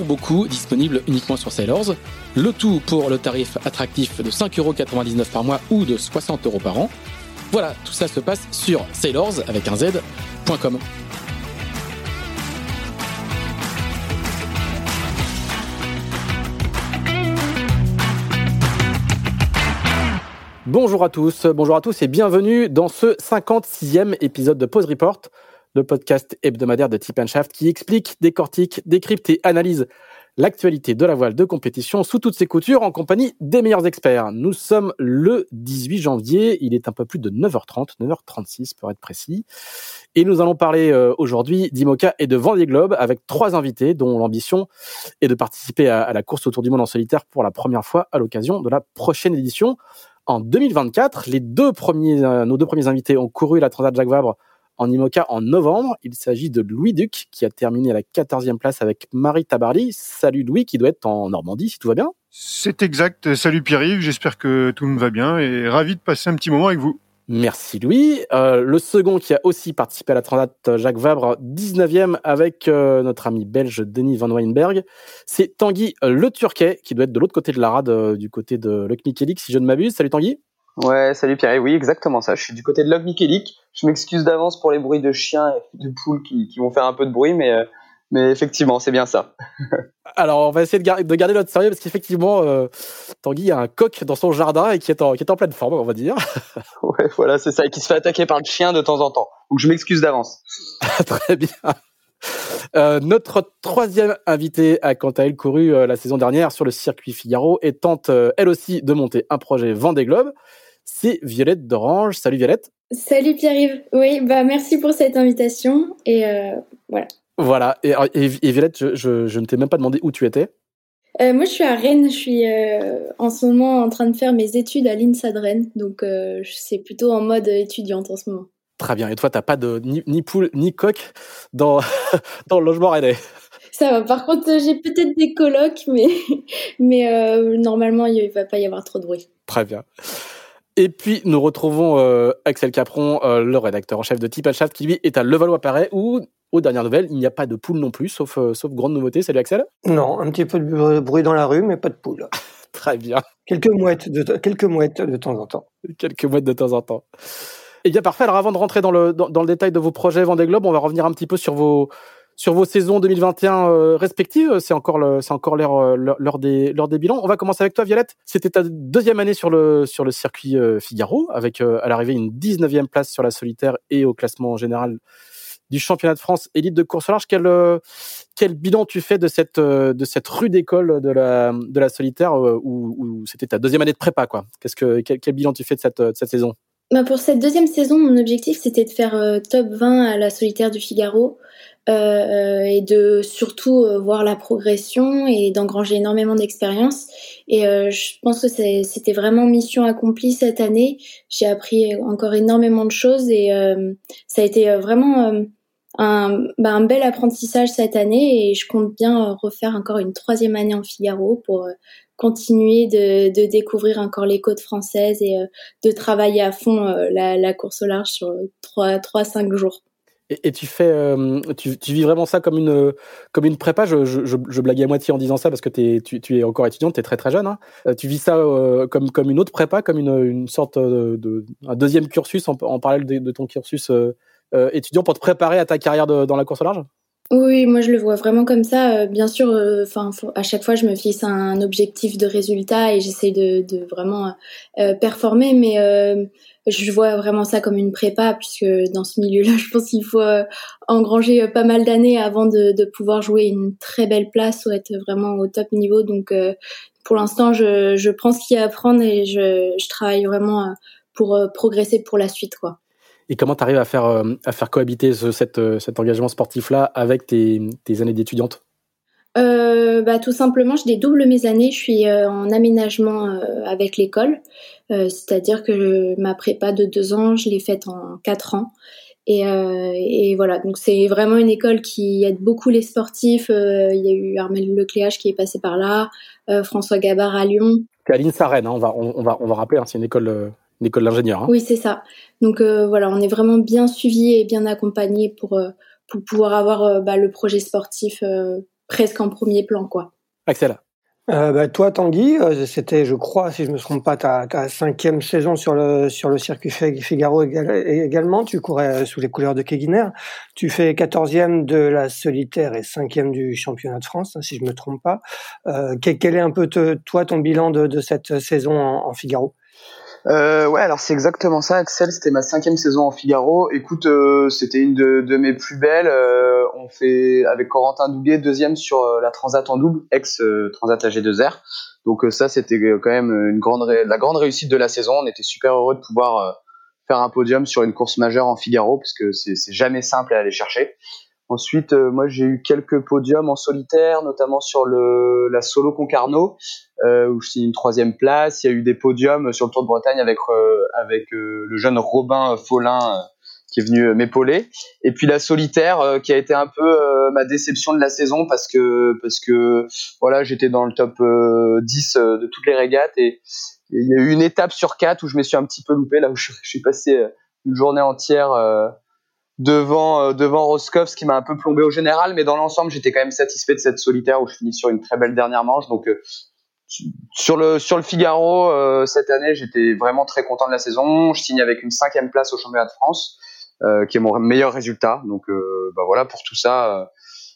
beaucoup disponible uniquement sur Sailors. Le tout pour le tarif attractif de 5,99€ par mois ou de 60€ par an. Voilà, tout ça se passe sur sailors avec un z.com. Bonjour à tous, bonjour à tous et bienvenue dans ce 56e épisode de Pause Report le podcast hebdomadaire de Tip Shaft qui explique, décortique, décrypte et analyse l'actualité de la voile de compétition sous toutes ses coutures en compagnie des meilleurs experts. Nous sommes le 18 janvier, il est un peu plus de 9h30, 9h36 pour être précis. Et nous allons parler euh, aujourd'hui d'Imoca et de Vendée Globe avec trois invités dont l'ambition est de participer à, la course autour du monde en solitaire pour la première fois à l'occasion de la prochaine édition. En 2024, les deux premiers, euh, nos deux premiers invités ont couru la Transat Jacques Vabre en IMOCA en novembre. Il s'agit de Louis Duc qui a terminé à la 14e place avec Marie Tabarly. Salut Louis qui doit être en Normandie si tout va bien. C'est exact. Salut Pierre-Yves, j'espère que tout me va bien et ravi de passer un petit moment avec vous. Merci Louis. Euh, le second qui a aussi participé à la Transat Jacques Vabre, 19e avec euh, notre ami belge Denis Van Weinberg, c'est Tanguy Le Turquet qui doit être de l'autre côté de la rade, euh, du côté de Michelik si je ne m'abuse. Salut Tanguy. Ouais, salut Pierre. Oui, exactement ça. Je suis du côté de Log Michelik. Je m'excuse d'avance pour les bruits de chiens et de poules qui, qui vont faire un peu de bruit, mais, euh, mais effectivement, c'est bien ça. Alors, on va essayer de, garder, de garder notre sérieux parce qu'effectivement, euh, Tanguy a un coq dans son jardin et qui est en, qui est en pleine forme, on va dire. ouais, voilà, c'est ça, et qui se fait attaquer par le chien de temps en temps. Donc, je m'excuse d'avance. Très bien. Euh, notre troisième invitée a quant à elle couru euh, la saison dernière sur le circuit Figaro et tente euh, elle aussi de monter un projet Vendée Globe c'est Violette d'Orange. Salut Violette. Salut Pierre-Yves. Oui, bah merci pour cette invitation et euh, voilà. Voilà. Et, Violette, je, ne t'ai même pas demandé où tu étais. Euh, moi, je suis à Rennes. Je suis euh, en ce moment en train de faire mes études à l'INSA de Rennes. Donc, c'est plutôt en mode étudiante en ce moment. Très bien. Et toi, tu n'as pas de ni, poule ni coq dans, dans le logement rennais? Ça va. Par contre, j'ai peut-être des colocs, mais, mais normalement, il ne va pas y avoir trop de bruit. Très bien. Et puis nous retrouvons euh, Axel Capron, euh, le rédacteur en chef de Tip Chat, qui lui est à Levallois-Perret, où, aux dernières nouvelles, il n'y a pas de poule non plus, sauf, euh, sauf grande nouveauté. Salut Axel Non, un petit peu de bruit dans la rue, mais pas de poule. Très bien. Quelques mouettes, de, quelques mouettes de temps en temps. Quelques mouettes de temps en temps. Eh bien parfait, alors avant de rentrer dans le, dans, dans le détail de vos projets Vendée Globe, on va revenir un petit peu sur vos, sur vos saisons 2021 euh, respectives. C'est encore c'est encore l'heure, euh, l'heure des, l'heure des bilans. On va commencer avec toi, Violette. C'était ta deuxième année sur le, sur le circuit euh, Figaro, avec à l'arrivée une 19e place sur la solitaire et au classement général du championnat de France élite de course large. Quel, quel bilan tu fais de cette, de cette rude école de la, de la solitaire où, c'était ta deuxième année de prépa, quoi? Qu'est-ce que, quel, quel bilan tu fais de cette, de cette saison? Bah pour cette deuxième saison, mon objectif c'était de faire top 20 à la solitaire du Figaro. Euh, et de surtout euh, voir la progression et d'engranger énormément d'expérience. Et euh, je pense que c'était vraiment mission accomplie cette année. J'ai appris encore énormément de choses et ça a été vraiment un, bah, un, bel apprentissage cette année et je compte bien refaire encore une troisième année en Figaro pour continuer de, de, découvrir encore les côtes françaises et de travailler à fond la, la, course au large sur trois, trois, cinq jours. Et, tu fais, euh, tu, vis vraiment ça comme une, comme une prépa. Je, blague à moitié en disant ça parce que tu, es encore étudiante, tu es très très jeune. Hein. Euh, tu vis ça euh, comme, comme une autre prépa, comme une, une sorte de, un deuxième cursus en, parallèle de, ton cursus étudiant pour te préparer à ta carrière dans la course au large? Oui, moi je le vois vraiment comme ça. bien sûr, à chaque fois je me fixe un objectif de résultat et j'essaie de, de, vraiment performer, mais je vois vraiment ça comme une prépa puisque dans ce milieu-là, je pense qu'il faut engranger pas mal d'années avant de, pouvoir jouer une très belle place ou être vraiment au top niveau. Donc pour l'instant, je, prends ce qu'il y a à apprendre et je, travaille vraiment euh, pour euh, progresser pour la suite, quoi. Et comment tu arrives à faire, euh, cohabiter ce, cet, cet engagement sportif-là avec tes, tes années d'étudiante? Euh, bah, Tout simplement, je dédouble mes années. Je suis en aménagement avec l'école. Euh, C'est-à-dire que ma prépa de deux ans, je l'ai faite en quatre ans. Et, euh, et, voilà, donc c'est vraiment une école qui aide beaucoup les sportifs. Euh, il y a eu Armel Lecléage qui est passé par là, euh, François Gabard à Lyon. C'est à hein, on, va, on, va, on va rappeler, hein, c'est une école, euh, une école d'ingénieur. Hein. Oui, c'est ça. Donc euh, voilà, on est vraiment bien suivi et bien accompagné pour, euh, pour pouvoir avoir bah, le projet sportif presque en premier plan. quoi. Axel euh, bah, toi, Tanguy, euh, c'était, je crois, si je me trompe pas, ta, ta cinquième saison sur le sur le circuit Figaro également. Tu courais euh, sous les couleurs de Keguiner. Tu fais quatorzième de la solitaire et cinquième du championnat de France, hein, si je me trompe pas. Euh, quel, est un peu toi ton bilan de, de cette saison en, en Figaro? Euh, ouais, alors c'est exactement ça, Axel. C'était ma cinquième saison en Figaro. Écoute, euh, c'était une de, de, mes plus belles. Euh, on fait avec Corentin Douguet deuxième sur euh, la Transat en double, ex Transat AG2R. Donc ça, c'était quand même une grande, la grande réussite de la saison. On était super heureux de pouvoir faire un podium sur une course majeure en Figaro, parce que c'est jamais simple à aller chercher. Ensuite, euh, moi j'ai eu quelques podiums en solitaire, notamment sur le, la solo Concarneau, euh, où je suis une troisième place. Il y a eu des podiums sur le Tour de Bretagne avec euh, avec euh, le jeune Robin Follin qui est venu m'épauler. Et puis la solitaire qui a été un peu ma déception de la saison parce que parce que voilà j'étais dans le top 10 de toutes les régates et, il y a eu une étape sur quatre où je me suis un petit peu loupé là où je, suis passé une journée entière devant euh, devant Roscoff, ce qui m'a un peu plombé au général, mais dans l'ensemble, j'étais quand même satisfait de cette solitaire où je finis sur une très belle dernière manche. Donc euh, sur le sur le Figaro euh, cette année, j'étais vraiment très content de la saison. Je signe avec une cinquième place au championnat de France, qui est mon meilleur résultat. Donc bah voilà pour tout ça.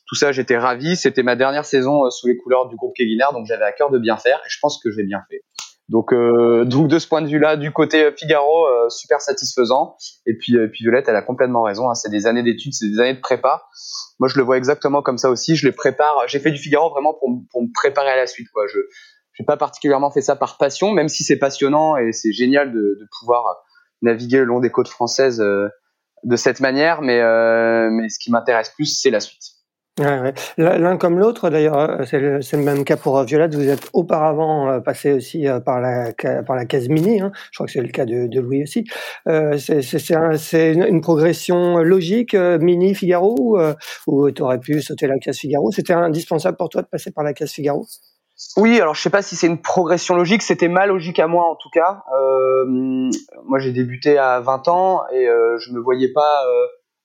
tout ça, j'étais ravi. C'était ma dernière saison sous les couleurs du groupe Keguiner, donc j'avais à cœur de bien faire et je pense que j'ai bien fait. Donc, euh, donc de ce point de vue-là, du côté Figaro, euh, super satisfaisant. Et puis, euh, puis Violette, elle a complètement raison. Hein, c'est des années d'études, c'est des années de prépa. Moi, je le vois exactement comme ça aussi. Je les prépare. J'ai fait du Figaro vraiment pour, me préparer à la suite. Quoi. Je n'ai pas particulièrement fait ça par passion, même si c'est passionnant et c'est génial de, de, pouvoir naviguer le long des côtes françaises euh, de cette manière. Mais, mais ce qui m'intéresse plus, c'est la suite. L'un comme l'autre, d'ailleurs, euh, c'est le, même cas pour euh, Violette. Vous êtes auparavant euh, passé aussi par la par la case mini. Hein. Je crois que c'est le cas de, Louis aussi. Euh, c'est un, une progression logique, mini Figaro, ou, ou tu aurais pu sauter la case Figaro? C'était indispensable pour toi de passer par la case Figaro? Oui, alors je sais pas si c'est une progression logique. C'était ma logique à moi en tout cas. Euh, moi, j'ai débuté à 20 ans et je me voyais pas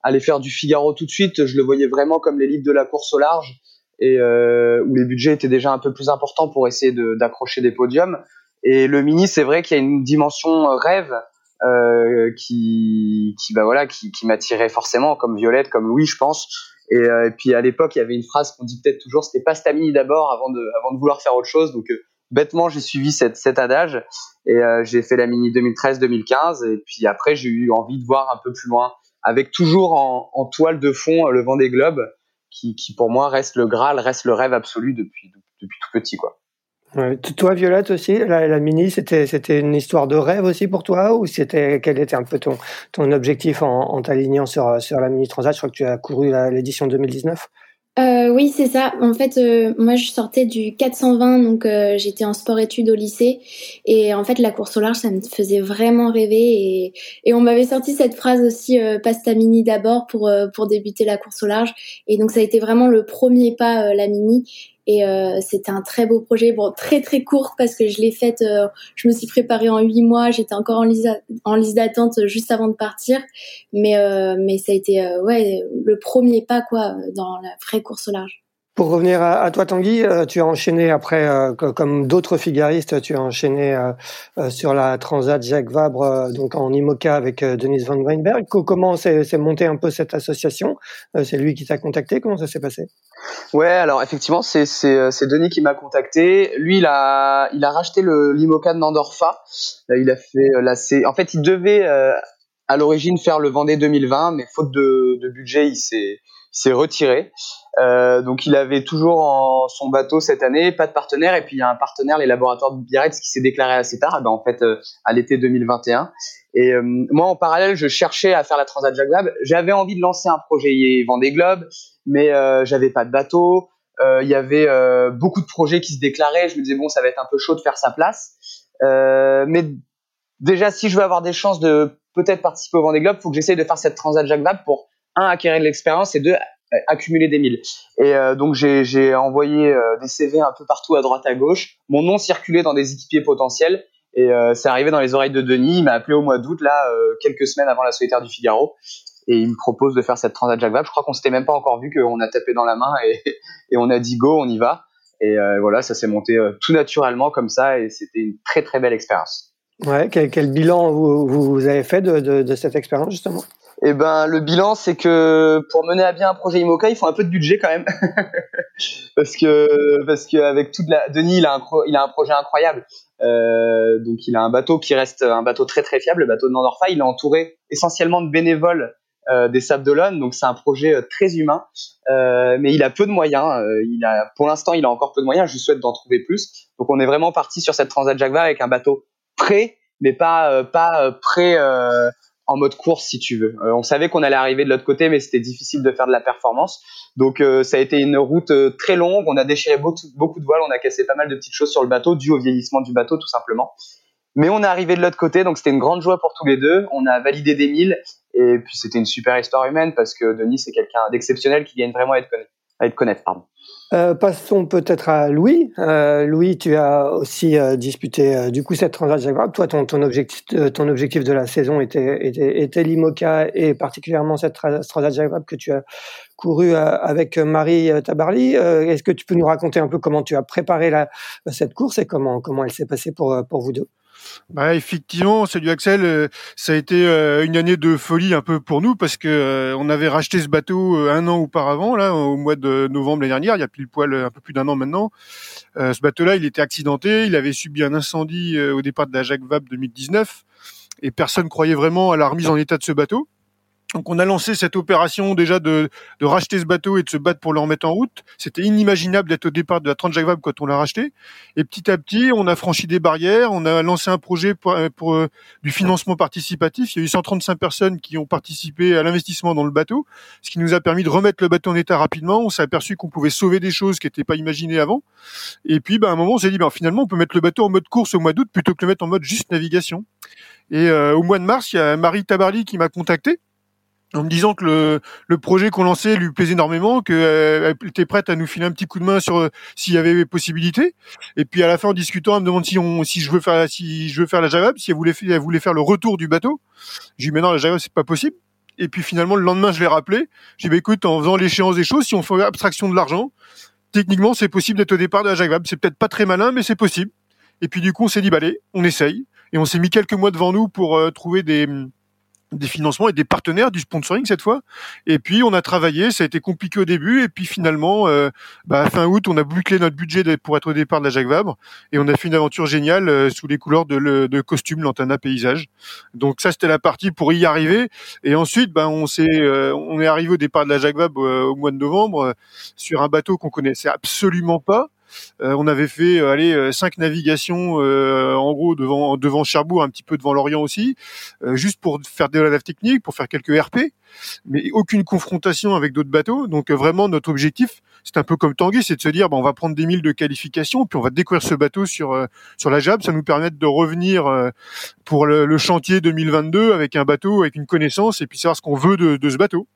aller faire du Figaro tout de suite. Je le voyais vraiment comme l'élite de la course au large et euh, où les budgets étaient déjà un peu plus importants pour essayer d'accrocher des podiums. Et le mini, c'est vrai qu'il y a une dimension rêve euh, qui, qui, bah voilà, qui, qui m'attirait forcément, comme Violette, comme Louis, je pense. Et, euh, et puis à l'époque, il y avait une phrase qu'on dit peut-être toujours, c'était pas Stamini d'abord avant de, avant de vouloir faire autre chose. Donc euh, bêtement, j'ai suivi cette, cet adage et euh, j'ai fait la mini 2013-2015. Et puis après, j'ai eu envie de voir un peu plus loin avec toujours en, en, toile de fond le vent des globes, qui, qui, pour moi reste le Graal, reste le rêve absolu depuis, depuis tout petit, quoi. Toi, Violette aussi, la, mini, c'était c'était une histoire de rêve aussi pour toi, ou c'était quel était un peu ton ton objectif en, t'alignant sur sur la mini transat? Je crois que tu as couru l'édition 2019. Euh, oui, c'est ça. En fait, euh, moi, je sortais du 420, donc euh, j'étais en sport-études au lycée. Et en fait, la course au large, ça me faisait vraiment rêver. Et, et on m'avait sorti cette phrase aussi, pasta mini d'abord pour, pour débuter la course au large. Et donc, ça a été vraiment le premier pas, la mini. Et euh, c'était un très beau projet, bon très très court parce que je l'ai faite, euh, je me suis préparée en huit mois, j'étais encore en liste en liste d'attente juste avant de partir, mais euh, mais ça a été ouais le premier pas quoi dans la vraie course au large. Pour revenir à, toi, Tanguy, euh, tu as enchaîné après, euh, comme d'autres figaristes, tu as enchaîné euh, sur la Transat Jacques Vabre, donc en IMOCA avec Denis Van Weinberg. Comment s'est monté un peu cette association? C'est lui qui t'a contacté? Comment ça s'est passé? Ouais, alors effectivement, c'est Denis qui m'a contacté. Lui, il a il a racheté l'IMOCA de Nandorfa. Il a fait la En fait, il devait à l'origine faire le Vendée 2020, mais faute de, de budget, il s'est retiré. Euh, donc il avait toujours en son bateau cette année, pas de partenaire, et puis il y a un partenaire, les laboratoires de Biarritz, qui s'est déclaré assez tard, ben, en fait euh, à l'été 2021. Et euh, moi en parallèle, je cherchais à faire la Transat Jacques Vabre. J'avais envie de lancer un projet Vendée Globe, mais euh, j'avais pas de bateau. Il y avait beaucoup de projets qui se déclaraient. Je me disais bon, ça va être un peu chaud de faire sa place. mais déjà, si je veux avoir des chances de peut-être participer au Vendée Globe, faut que j'essaye de faire cette Transat Jacques Vabre pour un acquérir de l'expérience et deux euh, accumuler des milles. Et euh, donc j'ai envoyé euh, des CV un peu partout à droite à gauche. Mon nom circulait dans des équipiers potentiels et c'est arrivé dans les oreilles de Denis. Il m'a appelé au mois d'août là, quelques semaines avant la solitaire du Figaro, et il me propose de faire cette transat Jacques. Je crois qu'on s'était même pas encore vu, qu'on a tapé dans la main et, et on a dit go, on y va. Et voilà, ça s'est monté tout naturellement comme ça et c'était une très très belle expérience. Ouais, quel, bilan vous, vous, avez fait de, de cette expérience justement? Eh ben, le bilan, c'est que pour mener à bien un projet IMOCA, il faut un peu de budget quand même, parce que parce que avec toute la Denis, il a un il a un projet incroyable. Euh, donc, il a un bateau qui reste un bateau très très fiable, le bateau de Nandorfa. Il est entouré essentiellement de bénévoles euh, des Sables d'Olonne, donc c'est un projet euh, très humain, euh, mais il a peu de moyens. Euh, il a, pour l'instant, il a encore peu de moyens. Je souhaite d'en trouver plus. Donc, on est vraiment parti sur cette Transat Jacques avec un bateau prêt, mais pas pas prêt en mode course si tu veux. Euh, on savait qu'on allait arriver de l'autre côté, mais c'était difficile de faire de la performance. Donc euh, ça a été une route euh, très longue. On a déchiré beaucoup, beaucoup de voiles, on a cassé pas mal de petites choses sur le bateau, dû au vieillissement du bateau tout simplement. Mais on est arrivé de l'autre côté, donc c'était une grande joie pour tous les deux. On a validé des milles et puis c'était une super histoire humaine parce que Denis c'est quelqu'un d'exceptionnel qui gagne vraiment à être, à être connaître. Pardon. Euh, passons peut-être à Louis. Euh, Louis, tu as aussi euh, disputé euh, du coup cette transaction. Toi, ton, ton, objectif, euh, ton objectif de la saison était, était, était l'IMOCA et particulièrement cette transaction que tu as couru avec Marie Tabarly. Est-ce que tu peux nous raconter un peu comment tu as préparé la, cette course et comment, comment elle s'est passée pour, pour vous deux? Bah, effectivement, salut Axel, euh, ça a été euh, une année de folie un peu pour nous parce que euh, on avait racheté ce bateau un an auparavant, là, au mois de novembre l'année dernière, il y a pile poil un peu plus d'un an maintenant. ce bateau-là, il était accidenté, il avait subi un incendie au départ de la Jacques Vabre 2019 et personne croyait vraiment à la remise en état de ce bateau. Donc on a lancé cette opération déjà de, de, racheter ce bateau et de se battre pour le remettre en route. C'était inimaginable d'être au départ de la Transjacques Vabre quand on l'a racheté. Et petit à petit, on a franchi des barrières, on a lancé un projet pour, pour euh, du financement participatif. Il y a eu 135 personnes qui ont participé à l'investissement dans le bateau, ce qui nous a permis de remettre le bateau en état rapidement. On s'est aperçu qu'on pouvait sauver des choses qui n'étaient pas imaginées avant. Et puis, ben, à un moment, on s'est dit, ben, finalement, on peut mettre le bateau en mode course au mois d'août plutôt que le mettre en mode juste navigation. Et euh, au mois de mars, il y a Marie Tabarly qui m'a contacté en me disant que le, le projet qu'on lançait lui plaisait énormément, qu'elle euh, était prête à nous filer un petit coup de main sur euh, s'il y avait possibilité. Et puis à la fin, en discutant, elle me demande si, on, si je veux faire si je veux faire la Java, si elle voulait, elle voulait faire le retour du bateau. J'ai dit mais non, la Java c'est pas possible. Et puis finalement le lendemain, je l'ai rappelé. J'ai dit bah, écoute, en faisant l'échéance des choses, si on fait abstraction de l'argent, techniquement c'est possible d'être au départ de la Java. C'est peut-être pas très malin, mais c'est possible. Et puis du coup, on s'est dit bah allez, on essaye. Et on s'est mis quelques mois devant nous pour euh, trouver des des financements et des partenaires du sponsoring cette fois. Et puis on a travaillé, ça a été compliqué au début et puis finalement, euh, bah, fin août, on a bouclé notre budget pour être au départ de la Jacques Vabre et on a fait une aventure géniale euh, sous les couleurs de, le, de costume Lantana paysage. Donc ça c'était la partie pour y arriver. Et ensuite, bah, on s'est, euh, on est arrivé au départ de la Jacques Vabre au mois de novembre sur un bateau qu'on connaissait absolument pas. Euh, on avait fait euh, aller euh, cinq navigations en gros devant devant Cherbourg, un petit peu devant l'Orient aussi, juste pour faire de la technique, pour faire quelques RP, mais aucune confrontation avec d'autres bateaux. Donc vraiment notre objectif, c'est un peu comme Tanguy, c'est de se dire bon, on va prendre des milles de qualification, puis on va découvrir ce bateau sur sur la JAB, ça nous permet de revenir pour le, chantier 2022 avec un bateau, avec une connaissance, et puis savoir ce qu'on veut de ce bateau.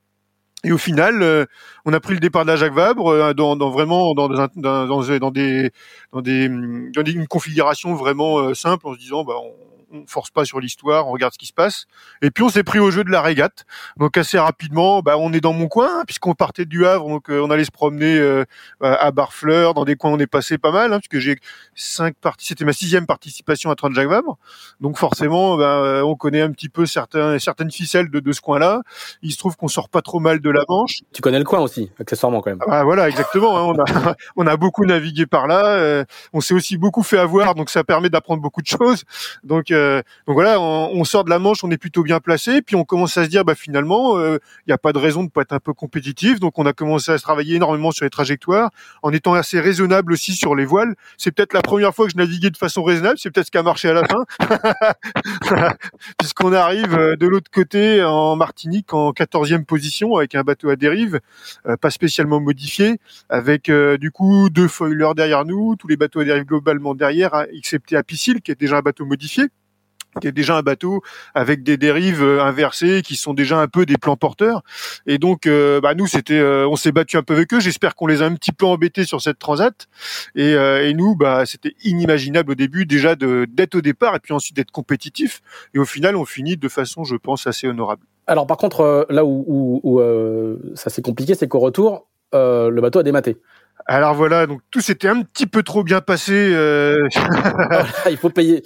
Et au final, euh, on a pris le départ de la Jacques Vabre euh, dans, dans, vraiment dans, dans, dans, dans, des dans des dans des une configuration vraiment euh, simple en se disant bah on, on force pas sur l'histoire, on regarde ce qui se passe. Et puis on s'est pris au jeu de la régate. Donc assez rapidement, bah, on est dans mon coin, hein, puisqu'on partait du Havre, donc euh, on allait se promener euh, à Barfleur, dans des coins où on est passé pas mal, hein, puisque j'ai cinq parties, c'était ma sixième participation à Trans-Jacques Vabre. Donc forcément, bah, on connaît un petit peu certains, certaines ficelles de, de ce coin-là. Il se trouve qu'on sort pas trop mal de la Manche. Tu connais le coin aussi, accessoirement quand même. Ah, voilà, exactement. Hein, on, a, on a beaucoup navigué par là. Euh, on s'est aussi beaucoup fait avoir, donc ça permet d'apprendre beaucoup de choses. Donc, euh, donc voilà, on, sort de la Manche, on est plutôt bien placé. Puis on commence à se dire, bah finalement, il euh, n'y a pas de raison de pas être un peu compétitif. Donc on a commencé à se travailler énormément sur les trajectoires, en étant assez raisonnable aussi sur les voiles. C'est peut-être la première fois que je naviguais de façon raisonnable. C'est peut-être ce qui a marché à la fin, puisqu'on arrive de l'autre côté en Martinique en 14e position avec un bateau à dérive, pas spécialement modifié, avec du coup deux foilers derrière nous, tous les bateaux à dérive globalement derrière, excepté Apicil qui est déjà un bateau modifié qui est déjà un bateau avec des dérives euh, inversées qui sont déjà un peu des plans porteurs. Et donc euh, bah nous c'était euh, on s'est battu un peu avec eux. J'espère qu'on les a un petit peu embêtés sur cette transat. Et, et nous bah c'était inimaginable au début déjà de d'être au départ et puis ensuite d'être compétitif. Et au final on finit de façon je pense assez honorable. Alors par contre là où, où, où ça s'est compliqué c'est qu'au retour le bateau a dématé alors voilà, donc tout s'était un petit peu trop bien passé. Euh... il faut payer,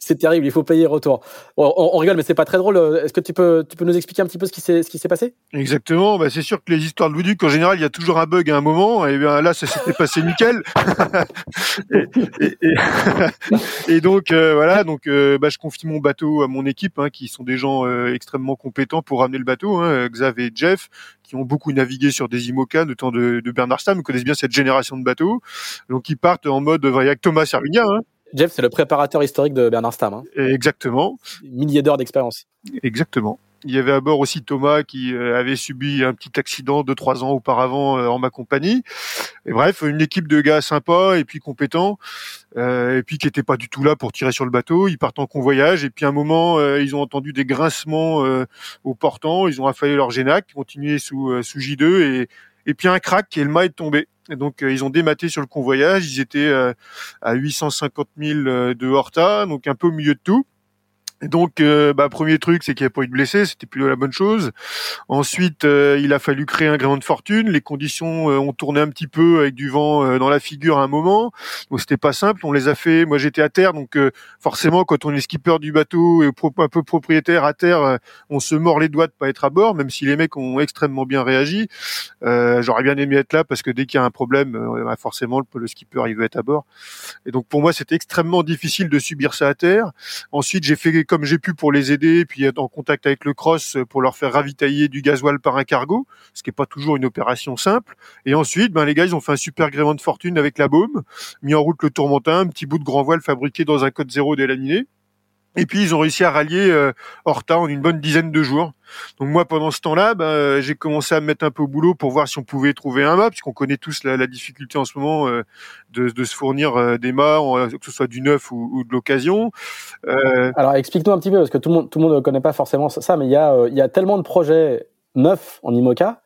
c'est terrible, il faut payer retour. On, on rigole, mais c'est pas très drôle. Est-ce que tu peux, tu peux nous expliquer un petit peu ce qui s'est, ce qui s'est passé? Exactement. Bah c'est sûr que les histoires de Vouduc, en général, il y a toujours un bug à un moment. Et bien là, ça s'était passé nickel. et, et, et, et, donc euh, voilà, donc euh, bah, je confie mon bateau à mon équipe, hein, qui sont des gens extrêmement compétents pour ramener le bateau. Hein, Xav et Jeff, qui ont beaucoup navigué sur des IMOCA, notamment de, de Bernard Stamm, connaissent bien cette génération de bateaux. Donc ils partent en mode avec Thomas Servigna. Hein. Jeff, c'est le préparateur historique de Bernard Stamm. Hein. Exactement. Milliers d'heures d'expérience. Exactement. Il y avait à bord aussi Thomas qui euh, avait subi un petit accident de trois ans auparavant euh, en ma compagnie. Et bref, une équipe de gars sympas et puis compétents, euh, et puis qui n'étaient pas du tout là pour tirer sur le bateau. Ils partent en convoyage et puis un moment, ils ont entendu des grincements au portant. Ils ont affalé leur génac, continué sous sous J2 et et puis un crack et le mât est tombé. Donc ils ont dématé sur le convoyage. Ils étaient à 850 000 de Horta, donc un peu au milieu de tout. Donc, euh, bah, premier truc, c'est qu'il n'y a pas eu de blessés, c'était plutôt la bonne chose. Ensuite, euh, il a fallu créer un gréement de fortune. Les conditions euh, ont tourné un petit peu avec du vent dans la figure à un moment, donc c'était pas simple. On les a fait. Moi, j'étais à terre, donc forcément, quand on est skipper du bateau et un peu propriétaire à terre, on se mord les doigts de pas être à bord, même si les mecs ont extrêmement bien réagi. J'aurais bien aimé être là parce que dès qu'il y a un problème, bah, forcément, le, le skipper il veut être à bord. Et donc pour moi, c'était extrêmement difficile de subir ça à terre. Ensuite, j'ai fait comme j'ai pu pour les aider, puis être en contact avec le cross pour leur faire ravitailler du gasoil par un cargo, ce qui est pas toujours une opération simple. Et ensuite, ben les gars, ils ont fait un super gréement de fortune avec la baume, mis en route le tourmentin, un petit bout de grand voile fabriqué dans un code zéro délaminé. Et puis ils ont réussi à rallier euh, Horta en une bonne dizaine de jours. Donc moi pendant ce temps-là, ben, j'ai commencé à me mettre un peu au boulot pour voir si on pouvait trouver un mât, puisqu'on connaît tous la, difficulté en ce moment euh, de, de, se fournir euh, des mâts, que ce soit du neuf ou, ou de l'occasion. Euh... Alors explique-nous un petit peu, parce que tout le monde tout le monde ne connaît pas forcément ça, mais il y a il y a tellement de projets neufs en IMOCA.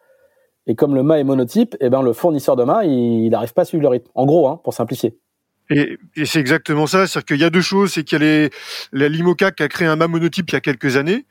Et comme le mât est monotype, et eh ben le fournisseur de mât, il n'arrive pas à suivre le rythme. En gros, hein, pour simplifier. Et, c'est exactement ça, c'est-à-dire qu'il y a deux choses, c'est qu'il y a la Limoca qui a créé un mât monotype il y a quelques années.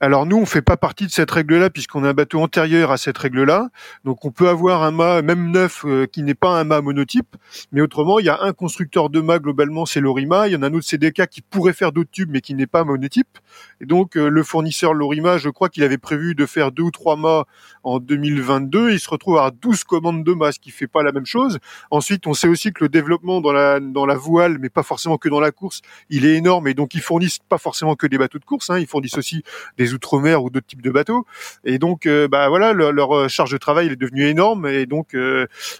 Alors nous, on fait pas partie de cette règle-là puisqu'on a un bateau antérieur à cette règle-là. Donc on peut avoir un mât, même neuf, euh, qui n'est pas un mât monotype. Mais autrement, il y a un constructeur de mât globalement, c'est Lorima. Il y en a un autre CDK qui pourrait faire d'autres tubes, mais qui n'est pas monotype. Et donc euh, le fournisseur Lorima, je crois qu'il avait prévu de faire deux ou trois mâts en 2022. Il se retrouve à 12 commandes de mât, ce qui fait pas la même chose. Ensuite, on sait aussi que le développement dans la dans la voile, mais pas forcément que dans la course, il est énorme et donc ils fournissent pas forcément que des bateaux de course, hein, ils fournissent aussi des outre-mer ou d'autres types de bateaux. Et donc, euh, bah voilà, leur, euh, charge de travail est devenue énorme et donc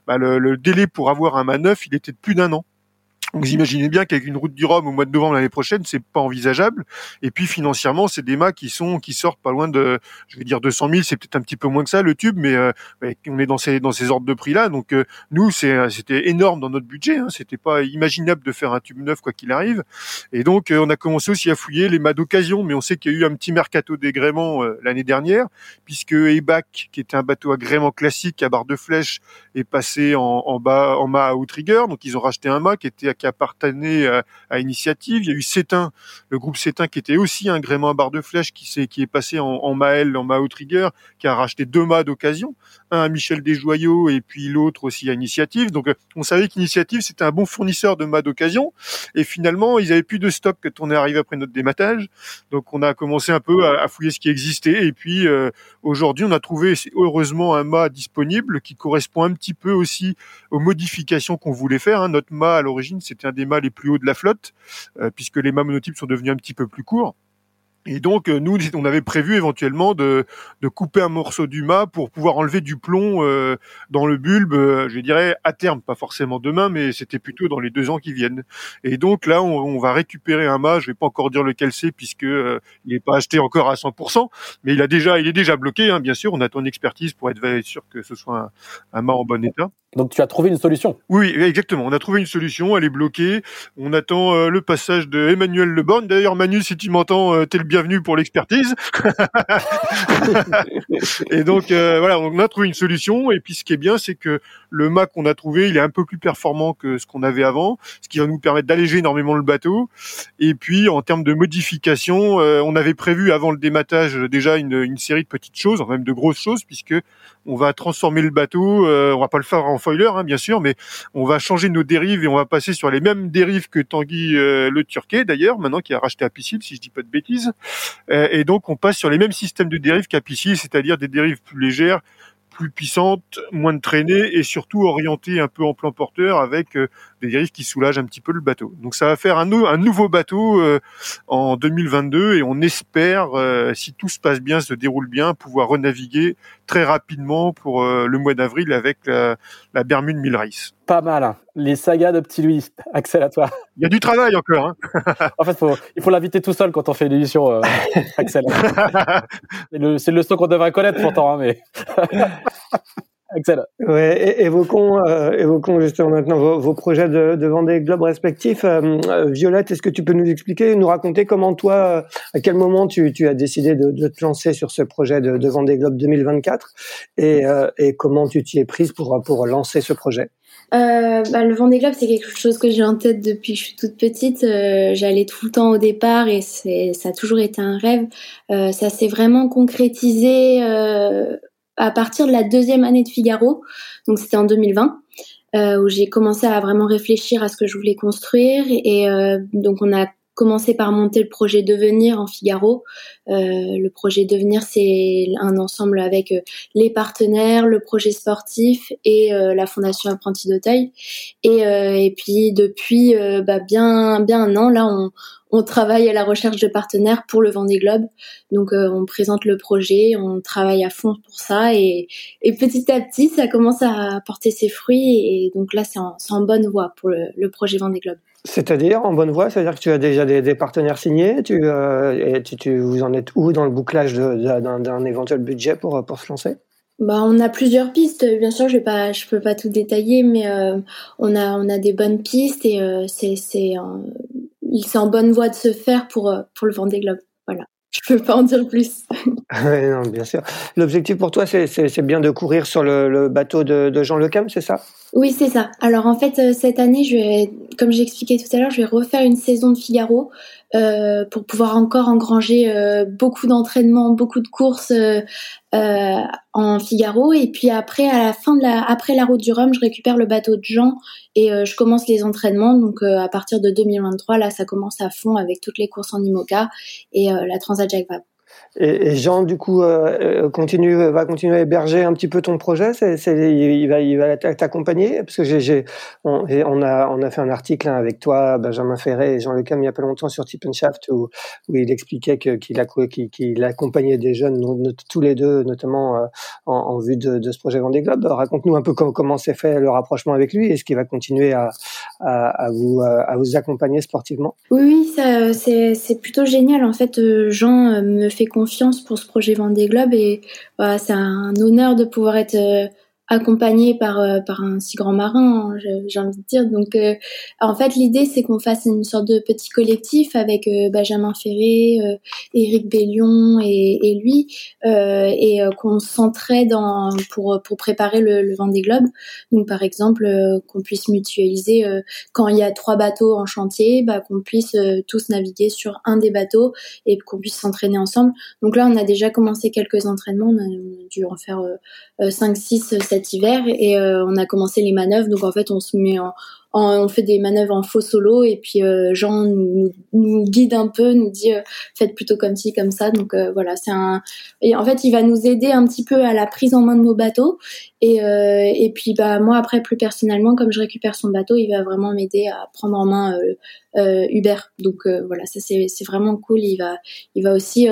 bah, le, le, délai pour avoir un mât neuf, il était de plus d'un an. Vous imaginez bien qu'avec une route du Rhum au mois de novembre l'année prochaine, c'est pas envisageable. Et puis financièrement, c'est des mâts qui sont qui sortent pas loin de, je vais dire 200 000, c'est peut-être un petit peu moins que ça le tube, mais euh, on est dans ces dans ces ordres de prix là. Donc euh, nous, c'est euh, c'était énorme dans notre budget. Hein, c'était pas imaginable de faire un tube neuf quoi qu'il arrive. Et donc euh, on a commencé aussi à fouiller les mâts d'occasion, mais on sait qu'il y a eu un petit mercato d'agrément l'année dernière, puisque Ebac, qui était un bateau agrément classique à barre de flèche, est passé en, en bas en mât à outrigger. Donc ils ont racheté un mât qui était qui appartenait à, à, Initiative. Il y a eu Cétain, le groupe Cétain qui était aussi un gréement à barre de flèche qui, est, qui est passé en, en Maël, en Mao Trigger, qui a racheté deux mâts d'occasion, un à Michel Desjoyaux et puis l'autre aussi à Initiative. Donc on savait qu'Initiative c'était un bon fournisseur de mâts d'occasion et finalement ils avaient plus de stock quand on est arrivé après notre dématage. Donc on a commencé un peu à, fouiller ce qui existait et puis euh, aujourd'hui on a trouvé heureusement un mât disponible qui correspond un petit peu aussi aux modifications qu'on voulait faire. Hein. Notre mât à l'origine c'était un des mâts les plus hauts de la flotte euh, puisque les mâts monotypes sont devenus un petit peu plus courts. Et donc, euh, nous, on avait prévu éventuellement de, couper un morceau du mât pour pouvoir enlever du plomb euh, dans le bulbe, je dirais à terme, pas forcément demain, mais c'était plutôt dans les deux ans qui viennent. Et donc là, on, on va récupérer un mât, je vais pas encore dire lequel c'est, puisque il n'est pas acheté encore à 100%, mais il a déjà, il est déjà bloqué, hein, bien sûr. On attend une expertise pour être sûr que ce soit un, un mât en bon état. Donc tu as trouvé une solution. Oui, exactement. On a trouvé une solution. Elle est bloquée. On attend euh, le passage de Emmanuel Leborn. D'ailleurs, Manu, si tu m'entends, euh, t'es le bienvenu pour l'expertise. et donc euh, voilà, on a trouvé une solution. Et puis ce qui est bien, c'est que le mât qu'on a trouvé, il est un peu plus performant que ce qu'on avait avant, ce qui va nous permettre d'alléger énormément le bateau. Et puis en termes de modification, on avait prévu avant le dématage déjà une, une série de petites choses, même de grosses choses, puisque on va transformer le bateau. on va pas le faire en foiler, hein, bien sûr, mais on va changer nos dérives et on va passer sur les mêmes dérives que Tanguy euh, le Turquet d'ailleurs, maintenant qui a racheté Apicil, si je dis pas de bêtises. Euh, et donc on passe sur les mêmes systèmes de dérives qu'Apicil, c'est-à-dire des dérives plus légères, plus puissante, moins de traînée et surtout orientée un peu en plan porteur avec euh, des dérives qui soulagent un petit peu le bateau. Donc ça va faire un, un nouveau bateau euh, en 2022 et on espère, euh, si tout se passe bien, se déroule bien, pouvoir renaviguer très rapidement pour le mois d'avril avec la, la Bermude Milrace. Pas mal, hein. les sagas de Petit Louis. Axel, à toi. Il y a du travail encore. Hein. en fait, faut, il faut l'inviter tout seul quand on fait l'émission, Axel. c'est le, son qu'on devrait connaître pourtant, hein, mais. Excellent. Ouais, évoquons, euh, évoquons justement maintenant vos, vos projets de, de Vendée Globe respectifs. Euh, euh, Violette, est-ce que tu peux nous expliquer, nous raconter comment toi, euh, à quel moment tu, tu as décidé de, de, te lancer sur ce projet de, de Vendée Globe 2024 et, et comment tu t'y es prise pour, pour lancer ce projet? Euh, bah, le Vendée Globe, c'est quelque chose que j'ai en tête depuis que je suis toute petite. J'allais tout le temps au départ et c'est, ça a toujours été un rêve. Euh, ça s'est vraiment concrétisé à partir de la deuxième année de Figaro, donc c'était en 2020. Euh, où j'ai commencé à vraiment réfléchir à ce que je voulais construire et, euh, donc on a commencé par monter le projet Devenir en Figaro. Euh, le projet Devenir, c'est un ensemble avec les partenaires, le projet sportif et la Fondation Apprenti d'Auteuil. Et, et puis depuis bah, bien bien un an, là, on, on travaille à la recherche de partenaires pour le Vendée Globe. Donc on présente le projet, on travaille à fond pour ça et, et, petit à petit ça commence à porter ses fruits et donc là c'est en, en, bonne voie pour le, le projet Vendée Globe. C'est-à-dire en bonne voie, c'est-à-dire que tu as déjà des, des partenaires signés, tu, euh, et tu, tu, vous en êtes où dans le bouclage d'un éventuel budget pour, pour se lancer? Bah, on a plusieurs pistes. Bien sûr, je pas, je peux pas tout détailler, mais euh, on a, on a des bonnes pistes et euh, c'est, c'est, c'est en bonne voie de se faire pour, pour le Vendée Globe. Voilà. Je peux pas en dire plus. non, bien sûr. L'objectif pour toi, c'est bien de courir sur le, le bateau de, de Jean Lecam, c'est ça? Oui, c'est ça. Alors en fait, euh, cette année, je vais, comme j'ai expliqué tout à l'heure, je vais refaire une saison de Figaro euh, pour pouvoir encore engranger euh, beaucoup d'entraînements, beaucoup de courses euh, euh, en Figaro. Et puis après, à la fin de la, après la route du Rhum, je récupère le bateau de Jean et je commence les entraînements. Donc à partir de 2023, là, ça commence à fond avec toutes les courses en IMOCA et la Transat Jacques Vabre. Et, Jean, du coup, euh, euh, continue, va continuer à héberger un petit peu ton projet. Il va, t'accompagner parce que j'ai, on, a, on a fait un article hein, avec toi, Benjamin Ferré et Jean Lecam il y a pas longtemps sur Tip où, il expliquait qu'il, accompagnait des jeunes, tous les deux, notamment euh, en, vue de, ce projet Vendée Globe. Raconte-nous un peu comment, s'est fait le rapprochement avec lui et ce qu'il va continuer à, vous, à vous accompagner sportivement. Oui, oui, c'est plutôt génial. En fait, Jean me fait confiance pour ce projet Vendée Globe et c'est un honneur de pouvoir être euh, accompagné par euh, par un si grand marin, hein, j'ai envie de dire. Donc, euh, en fait, l'idée c'est qu'on fasse une sorte de petit collectif avec euh, Benjamin Ferré, Éric Bellion et, et lui, et qu'on s'entraide pour pour préparer le, le Vendée Globe. Donc, par exemple, qu'on puisse mutualiser quand il y a trois bateaux en chantier, bah, qu'on puisse tous naviguer sur un des bateaux et qu'on puisse s'entraîner ensemble. Donc là, on a déjà commencé quelques entraînements. On a, dû en faire 5, 6, 7 hiver et euh, on a commencé les manœuvres. Donc en fait, on se met en, on fait des manœuvres en faux solo et puis euh, Jean nous, guide un peu, nous dit euh, faites plutôt comme ci comme ça. Donc voilà, c'est un et en fait il va nous aider un petit peu à la prise en main de nos bateaux et et puis bah moi après plus personnellement comme je récupère son bateau, il va vraiment m'aider à prendre en main Hubert. Donc voilà, ça c'est c'est vraiment cool. Il va il va aussi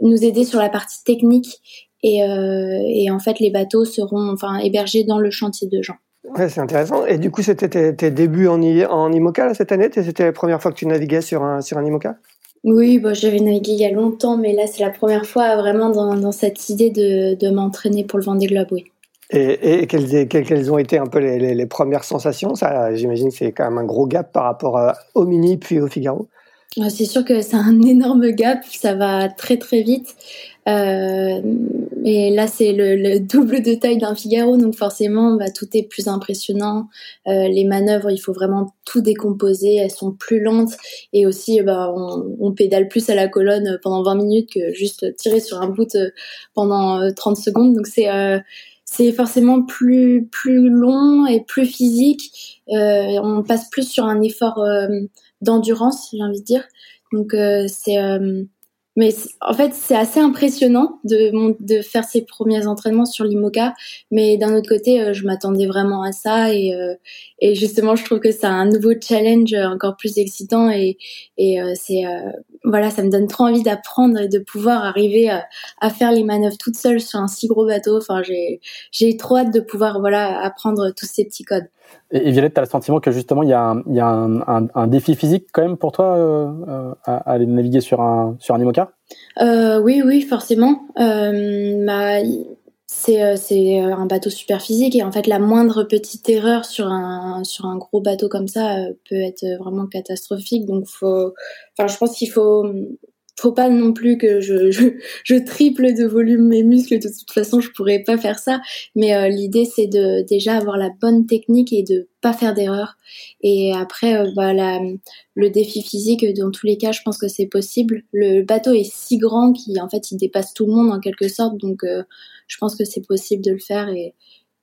nous aider sur la partie technique et, euh, et en fait, les bateaux seront enfin hébergés dans le chantier de Jean. Ouais, c'est intéressant. Et du coup, c'était tes, tes, débuts en, en IMOCA là, cette année? C'était la première fois que tu naviguais sur un, sur un IMOCA? Oui, bon, j'avais navigué il y a longtemps, mais là, c'est la première fois vraiment dans, dans cette idée de, de m'entraîner pour le Vendée Globe, oui. Et, et quelles, quelles, ont été un peu les, les, les premières sensations? Ça, j'imagine, c'est quand même un gros gap par rapport euh, au Mini puis au Figaro. C'est sûr que c'est un énorme gap, ça va très très vite. Euh, et là, c'est le, double de taille d'un Figaro, donc forcément, bah, tout est plus impressionnant. Euh, les manœuvres, il faut vraiment tout décomposer, elles sont plus lentes. Et aussi, bah, on, pédale plus à la colonne pendant 20 minutes que juste tirer sur un bout euh, pendant 30 secondes. Donc c'est c'est forcément plus plus long et plus physique. on passe plus sur un effort d'endurance, j'ai envie de dire. Donc euh, c'est euh, mais en fait, c'est assez impressionnant de, faire ces premiers entraînements sur l'IMOCA. Mais d'un autre côté, euh, je m'attendais vraiment à ça. Et, justement, je trouve que c'est un nouveau challenge encore plus excitant. Et c'est voilà, ça me donne trop envie d'apprendre et de pouvoir arriver à, à, faire les manœuvres toute seule sur un si gros bateau. Enfin, j'ai trop hâte de pouvoir voilà apprendre tous ces petits codes. Et, Violette, tu as le sentiment que justement, il y a, un, il y a un, un, un, défi physique quand même pour toi euh, euh à, à, aller naviguer sur un, sur un IMOCA? Euh, Oui, oui, forcément. Euh, bah, c'est euh, c'est un bateau super physique et en fait la moindre petite erreur sur un sur un gros bateau comme ça peut être vraiment catastrophique donc faut enfin je pense qu'il faut faut pas non plus que je, je, triple de volume mes muscles. De toute façon, je pourrais pas faire ça. Mais euh, l'idée, c'est de déjà avoir la bonne technique et de pas faire d'erreur. Et après, euh, bah, le défi physique, dans tous les cas, je pense que c'est possible. Le bateau est si grand qu'il fait, il dépasse tout le monde en quelque sorte. Donc, euh, je pense que c'est possible de le faire. Et,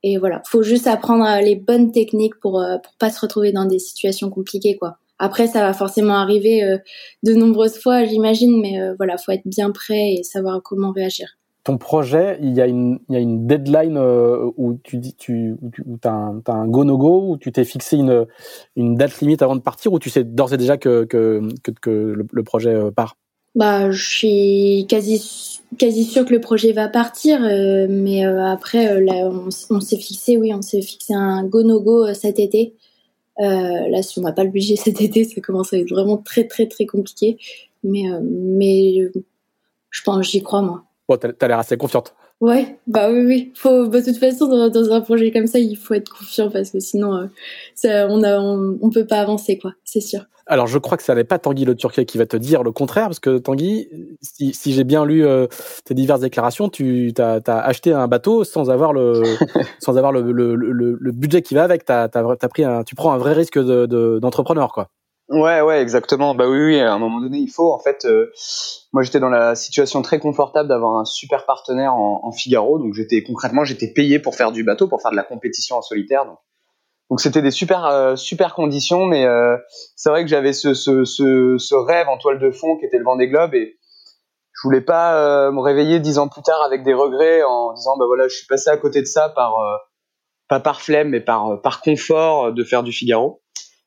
et voilà, faut juste apprendre les bonnes techniques pour pour pas se retrouver dans des situations compliquées, quoi. Après, ça va forcément arriver euh, de nombreuses fois, j'imagine, mais euh, voilà, faut être bien prêt et savoir comment réagir. Ton projet, il y a une, deadline euh, où tu dis, tu, as un, as un go no go, où tu t'es fixé une, date limite avant de partir, ou tu sais d'ores et déjà que le, projet part? Bah, je suis quasi quasi sûr que le projet va partir, mais après, là, on, on s'est fixé, oui, on s'est fixé un go no go cet été. Euh, là, si on n'a pas le budget cet été, ça commence à être vraiment très très très compliqué. Mais euh, mais je pense, j'y crois moi. Bon, t'as l'air assez confiante. Ouais, bah oui, oui. Faut, bah, de toute façon, dans, un projet comme ça, il faut être confiant parce que sinon, euh, ça, on, a, on, peut pas avancer, quoi. C'est sûr. Alors, je crois que ça n'est pas Tanguy Le Turquet qui va te dire le contraire, parce que Tanguy, si, si j'ai bien lu euh, tes diverses déclarations, tu as, as, acheté un bateau sans avoir le, sans avoir le, le, le, le, budget qui va avec. T'as, as, pris un, tu prends un vrai risque de, d'entrepreneur, quoi. Ouais, ouais, exactement. Bah oui, oui, à un moment donné, il faut. En fait, euh, moi, j'étais dans la situation très confortable d'avoir un super partenaire en, en Figaro. Donc, j'étais concrètement, j'étais payé pour faire du bateau, pour faire de la compétition en solitaire. Donc, donc c'était des super, euh, super conditions. Mais euh, c'est vrai que j'avais ce, ce, ce, ce, rêve en toile de fond qui était le Vendée Globe et je voulais pas me réveiller dix ans plus tard avec des regrets en disant bah voilà, je suis passé à côté de ça par pas par flemme, mais par par confort de faire du Figaro.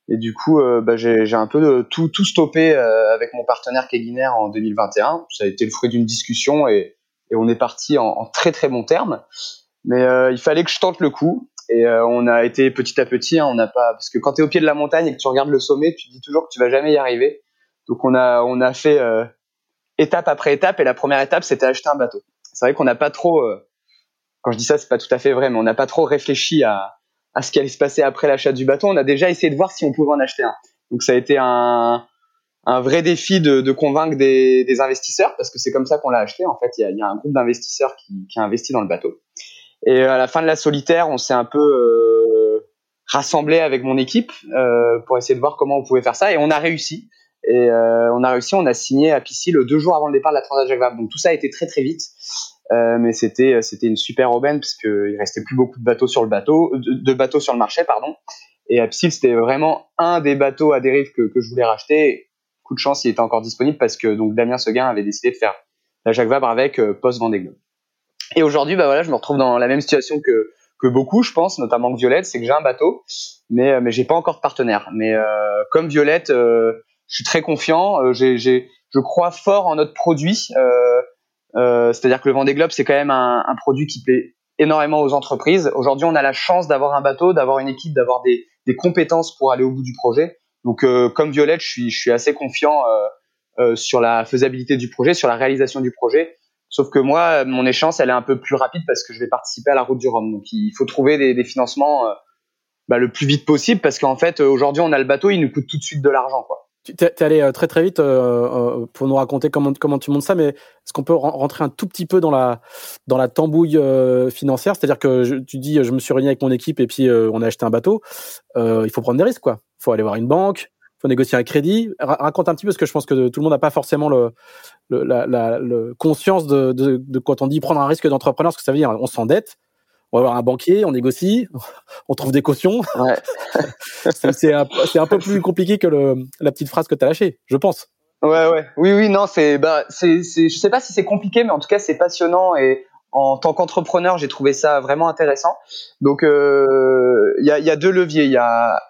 Et du coup, euh, bah, j'ai un peu tout, tout stoppé euh, avec mon partenaire Keguiner en 2021. Ça a été le fruit d'une discussion et, et, on est parti en, en, très très bon terme. Mais euh, il fallait que je tente le coup. Et on a été petit à petit. Hein, on n'a pas parce que quand tu es au pied de la montagne et que tu regardes le sommet, tu te dis toujours que tu vas jamais y arriver. Donc on a on a fait étape après étape. Et la première étape, c'était acheter un bateau. C'est vrai qu'on n'a pas trop quand je dis ça, c'est pas tout à fait vrai, mais on n'a pas trop réfléchi à, à ce qui allait se passer après l'achat du bateau. On a déjà essayé de voir si on pouvait en acheter un. Donc ça a été un, vrai défi de, convaincre des, investisseurs, parce que c'est comme ça qu'on l'a acheté. En fait, il y a, un groupe d'investisseurs qui, a investi dans le bateau. Et à la fin de la solitaire, on s'est un peu euh, rassemblé avec mon équipe euh, pour essayer de voir comment on pouvait faire ça, et on a réussi. Et euh, on a réussi, on a signé à le deux jours avant le départ de la Transat Jacques Vabre. Donc tout ça a été très très vite. Euh, mais c'était c'était une super aubaine parce qu'il restait plus beaucoup de bateaux sur le bateau, de, de bateaux sur le marché, pardon. Et Apsil, c'était vraiment un des bateaux à dérive que, que je voulais racheter coup de chance, il était encore disponible parce que donc Damien Seguin avait décidé de faire la Jacques Vabre avec euh, post Vendée Globe. Et aujourd'hui, bah voilà, je me retrouve dans la même situation que que beaucoup, je pense, notamment que Violette, c'est que j'ai un bateau, mais euh, mais j'ai pas encore de partenaire. Mais euh, comme Violette, euh, je suis très confiant. Euh, j'ai, je crois fort en notre produit. C'est-à-dire que le Vendée Globe, c'est quand même un, produit qui plaît énormément aux entreprises. Aujourd'hui, on a la chance d'avoir un bateau, d'avoir une équipe, d'avoir des, compétences pour aller au bout du projet. Donc, euh, comme Violette, je suis, assez confiant euh, euh, sur la faisabilité du projet, sur la réalisation du projet. Sauf que moi, mon échéance, elle est un peu plus rapide parce que je vais participer à la route du Rhum. Donc, il faut trouver des, des financements bah, le plus vite possible parce qu'en fait, aujourd'hui, on a le bateau, il nous coûte tout de suite de l'argent, quoi. Tu es allé très très vite euh, pour nous raconter comment comment tu montes ça, mais est-ce qu'on peut rentrer un tout petit peu dans la dans la tambouille euh, financière? C'est-à-dire que je, tu dis, je me suis réuni avec mon équipe et puis euh, on a acheté un bateau. il faut prendre des risques, quoi. Il faut aller voir une banque, il faut négocier un crédit. raconte un petit peu parce que je pense que tout le monde n'a pas forcément le, le la, la le conscience de, de, de, quand on dit prendre un risque d'entrepreneur, ce que ça veut dire. On s'endette, on va voir un banquier, on négocie, on trouve des cautions. Ouais. c'est un, un, peu plus compliqué que le, la petite phrase que tu as lâchée, je pense. Ouais, ouais. Oui, oui, non, c'est, bah, c'est, je sais pas si c'est compliqué, mais en tout cas, c'est passionnant et en tant qu'entrepreneur, j'ai trouvé ça vraiment intéressant. Donc, il euh, y, a, y a deux leviers. Il y a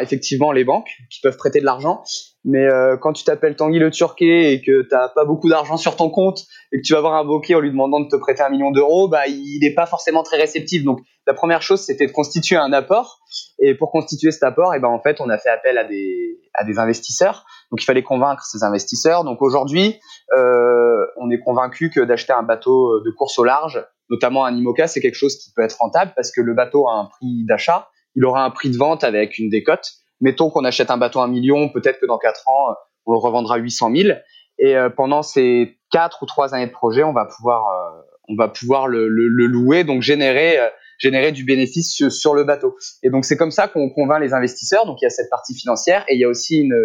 effectivement, les banques qui peuvent prêter de l'argent. Mais euh, quand tu t'appelles Tanguy le Turquet et que t'as pas beaucoup d'argent sur ton compte et que tu vas voir un banquier en lui demandant de te prêter un million d'euros, bah il n'est pas forcément très réceptif. Donc la première chose c'était de constituer un apport. Et pour constituer cet apport, et ben en fait on a fait appel à des investisseurs. Donc il fallait convaincre ces investisseurs. Donc aujourd'hui euh, on est convaincu que d'acheter un bateau de course au large, notamment un IMOCA, c'est quelque chose qui peut être rentable parce que le bateau a un prix d'achat, il aura un prix de vente avec une décote mettons qu'on achète un bateau à un million, peut-être que dans quatre ans, euh, on le revendra 800 000. Et euh, pendant ces quatre ou trois années de projet, on va pouvoir, euh, on va pouvoir le, le, le, louer, donc générer, générer du bénéfice sur, le bateau. Et donc c'est comme ça qu'on convainc les investisseurs. Donc il y a cette partie financière et il y a aussi une,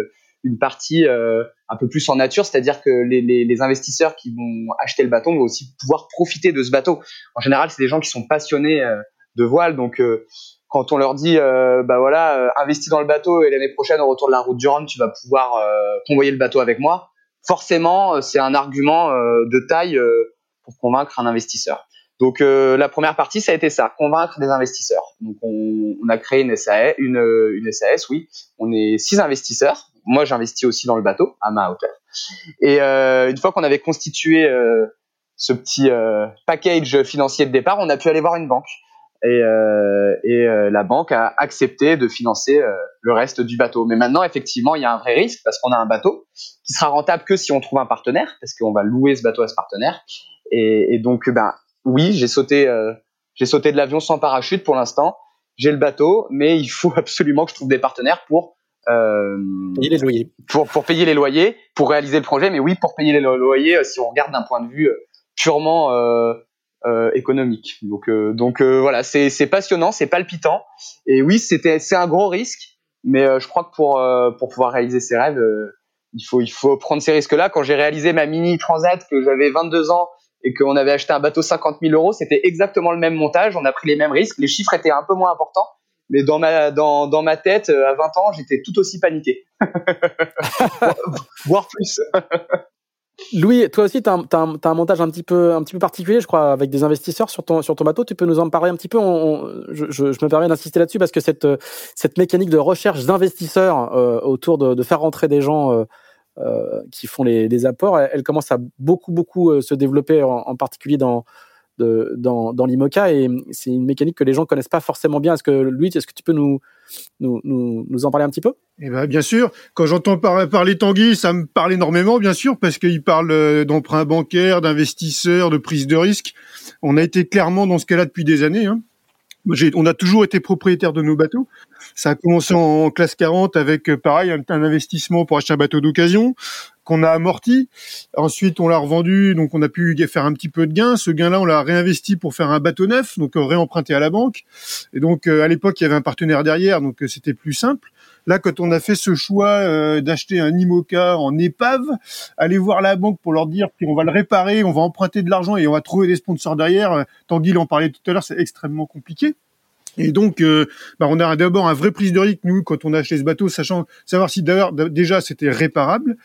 une partie un peu plus en nature, c'est-à-dire que les, les, les, investisseurs qui vont acheter le bateau vont aussi pouvoir profiter de ce bateau. En général, c'est des gens qui sont passionnés de voile, donc quand on leur dit euh, bah voilà euh, investis dans le bateau et l'année prochaine au retour de la route du Rhum tu vas pouvoir euh, convoyer le bateau avec moi. Forcément euh, c'est un argument de taille pour convaincre un investisseur. Donc la première partie ça a été ça convaincre des investisseurs. Donc on, on a créé une SAS une, une SAS oui. On est six investisseurs. Moi j'investis aussi dans le bateau à ma hauteur. Et une fois qu'on avait constitué ce petit package financier de départ on a pu aller voir une banque et, euh, et euh, la banque a accepté de financer euh, le reste du bateau. Mais maintenant, effectivement, il y a un vrai risque parce qu'on a un bateau qui sera rentable que si on trouve un partenaire, parce qu'on va louer ce bateau à ce partenaire. Et, et donc, ben oui, j'ai sauté, j'ai sauté de l'avion sans parachute pour l'instant. J'ai le bateau, mais il faut absolument que je trouve des partenaires pour euh, payer les loyers. Pour, pour payer les loyers, pour réaliser le projet. Mais oui, pour payer les loyers, si on regarde d'un point de vue purement euh, euh, économique. Donc, euh, donc euh, voilà, c'est, passionnant, c'est palpitant. Et oui, c'était, c'est un gros risque, mais je crois que pour, pour pouvoir réaliser ses rêves, il faut, il faut prendre ces risques-là. Quand j'ai réalisé ma mini transat, que j'avais 22 ans et qu'on avait acheté un bateau 50 000 euros, c'était exactement le même montage. On a pris les mêmes risques. Les chiffres étaient un peu moins importants, mais dans ma dans, dans ma tête, à 20 ans, j'étais tout aussi paniqué, voire plus. Louis, toi aussi, tu as, un montage un petit, peu, un petit peu particulier, je crois, avec des investisseurs sur ton, sur ton bateau. Tu peux nous en parler un petit peu? Je, je, me permets d'insister là-dessus parce que cette, cette mécanique de recherche d'investisseurs euh, autour de, de, faire rentrer des gens euh, euh qui font les, les apports, elle, commence à beaucoup, beaucoup euh, se développer, en, particulier dans, dans, dans l'IMOCA et c'est une mécanique que les gens connaissent pas forcément bien. Est-ce que Louis, est-ce que tu peux nous, nous, nous, nous en parler un petit peu? Eh ben, bien sûr, quand j'entends parler Tanguy, ça me parle énormément, bien sûr, parce qu'il parle euh, d'emprunt bancaire, d'investisseurs, de prise de risque. On a été clairement dans ce cas-là depuis des années. Hein. On a toujours été propriétaire de nos bateaux. Ça a commencé en classe 40 avec, euh, pareil, un, investissement pour acheter un bateau d'occasion qu'on a amorti. Ensuite, on l'a revendu, donc on a pu faire un petit peu de gain. Ce gain-là, on l'a réinvesti pour faire un bateau neuf, donc euh, réemprunté à la banque. Et donc, euh, à l'époque, il y avait un partenaire derrière, donc c'était plus simple. Là, quand on a fait ce choix d'acheter un IMOCA en épave, aller voir la banque pour leur dire qu'on va le réparer, on va emprunter de l'argent et on va trouver des sponsors derrière. Tanguy en parlait tout à l'heure, c'est extrêmement compliqué. Et donc, euh, bah, on a d'abord un vrai prise de risque, nous, quand on a acheté ce bateau, sachant savoir si d'ailleurs déjà c'était réparable.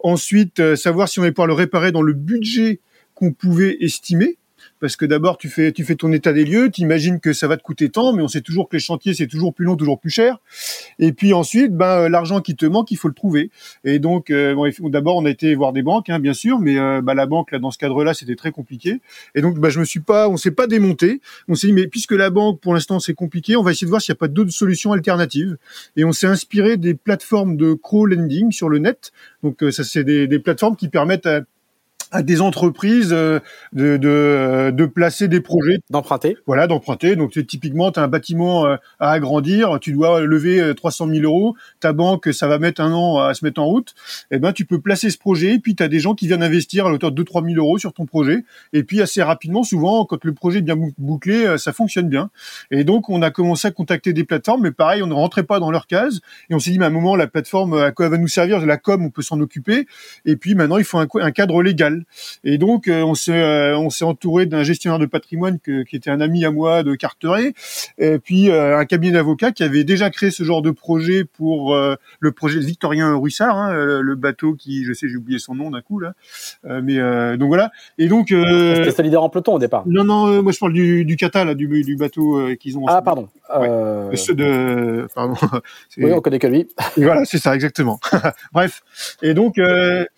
Ensuite, euh, savoir si on allait pouvoir le réparer dans le budget qu'on pouvait estimer parce que d'abord tu fais tu fais ton état des lieux, tu imagines que ça va te coûter tant, mais on sait toujours que les chantiers c'est toujours plus long, toujours plus cher. Et puis ensuite, ben l'argent qui te manque, il faut le trouver. Et donc euh, d'abord on a été voir des banques, hein, bien sûr, mais euh, bah, la banque là dans ce cadre-là c'était très compliqué. Et donc bah, je me suis pas, on s'est pas démonté. On s'est dit mais puisque la banque pour l'instant c'est compliqué, on va essayer de voir s'il n'y a pas d'autres solutions alternatives. Et on s'est inspiré des plateformes de crowdlending sur le net. Donc euh, ça c'est des, des plateformes qui permettent à à des entreprises euh, de, de, de placer des projets. D'emprunter. Voilà, d'emprunter. Donc typiquement, tu as un bâtiment euh, à agrandir, tu dois lever 300 euh, 000 euros, ta banque, ça va mettre un an à se mettre en route. Eh ben, tu peux placer ce projet, et puis tu as des gens qui viennent investir à l'auteur de 2-3 000 euros sur ton projet. Et puis assez rapidement, souvent, quand le projet est bien bouclé, ça fonctionne bien. Et donc, on a commencé à contacter des plateformes, mais pareil, on ne rentrait pas dans leur case. Et on s'est dit, mais à un moment, la plateforme, à quoi elle va nous servir? La com, on peut s'en occuper. Et puis maintenant, il faut un, un cadre légal. Et donc euh, on s'est euh, on s'est entouré d'un gestionnaire de patrimoine qui était un ami à moi de Carteret, et puis euh, un cabinet d'avocats qui avait déjà créé ce genre de projet pour le projet Victorien Ruissard, hein, le, bateau qui, je sais, j'ai oublié son nom d'un coup là, mais donc voilà. Et donc c'était solidaire en peloton au départ. Non non, moi je parle du du Cata là, du, du bateau qu'ils ont. Ah pardon. Ouais. Ceux de pardon. Oui, on connaît que lui. voilà, c'est ça exactement. Bref. Et donc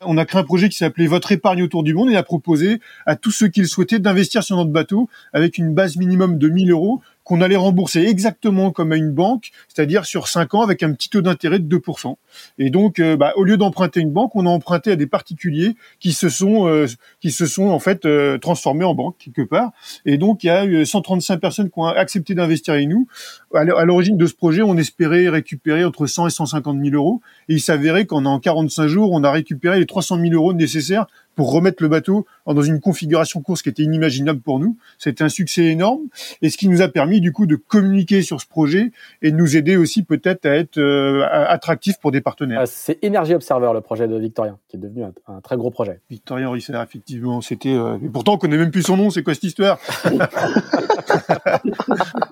on a créé un projet qui s'appelait Votre épargne autour du monde et a proposé à tous ceux qui le souhaitaient d'investir sur notre bateau avec une base minimum de 1000 euros qu'on allait rembourser exactement comme à une banque, c'est-à-dire sur 5 ans avec un petit taux d'intérêt de 2%. Et donc, euh, bah, au lieu d'emprunter une banque, on a emprunté à des particuliers qui se sont, euh, qui se sont en fait euh, transformés en banque quelque part. Et donc, il y a eu 135 personnes qui ont accepté d'investir avec nous. À l'origine de ce projet, on espérait récupérer entre 100 et 150 000 euros. Et il s'avérait qu'en en 45 jours, on a récupéré les 300 000 euros nécessaires pour remettre le bateau dans une configuration course qui était inimaginable pour nous. C'était un succès énorme et ce qui nous a permis du coup de communiquer sur ce projet et de nous aider aussi peut-être à être euh, attractif pour des partenaires. Ah, c'est Energy Observer le projet de Victorien qui est devenu un, très gros projet. Victorien Risser effectivement, c'était euh, pourtant on connaît même plus son nom, c'est quoi cette histoire?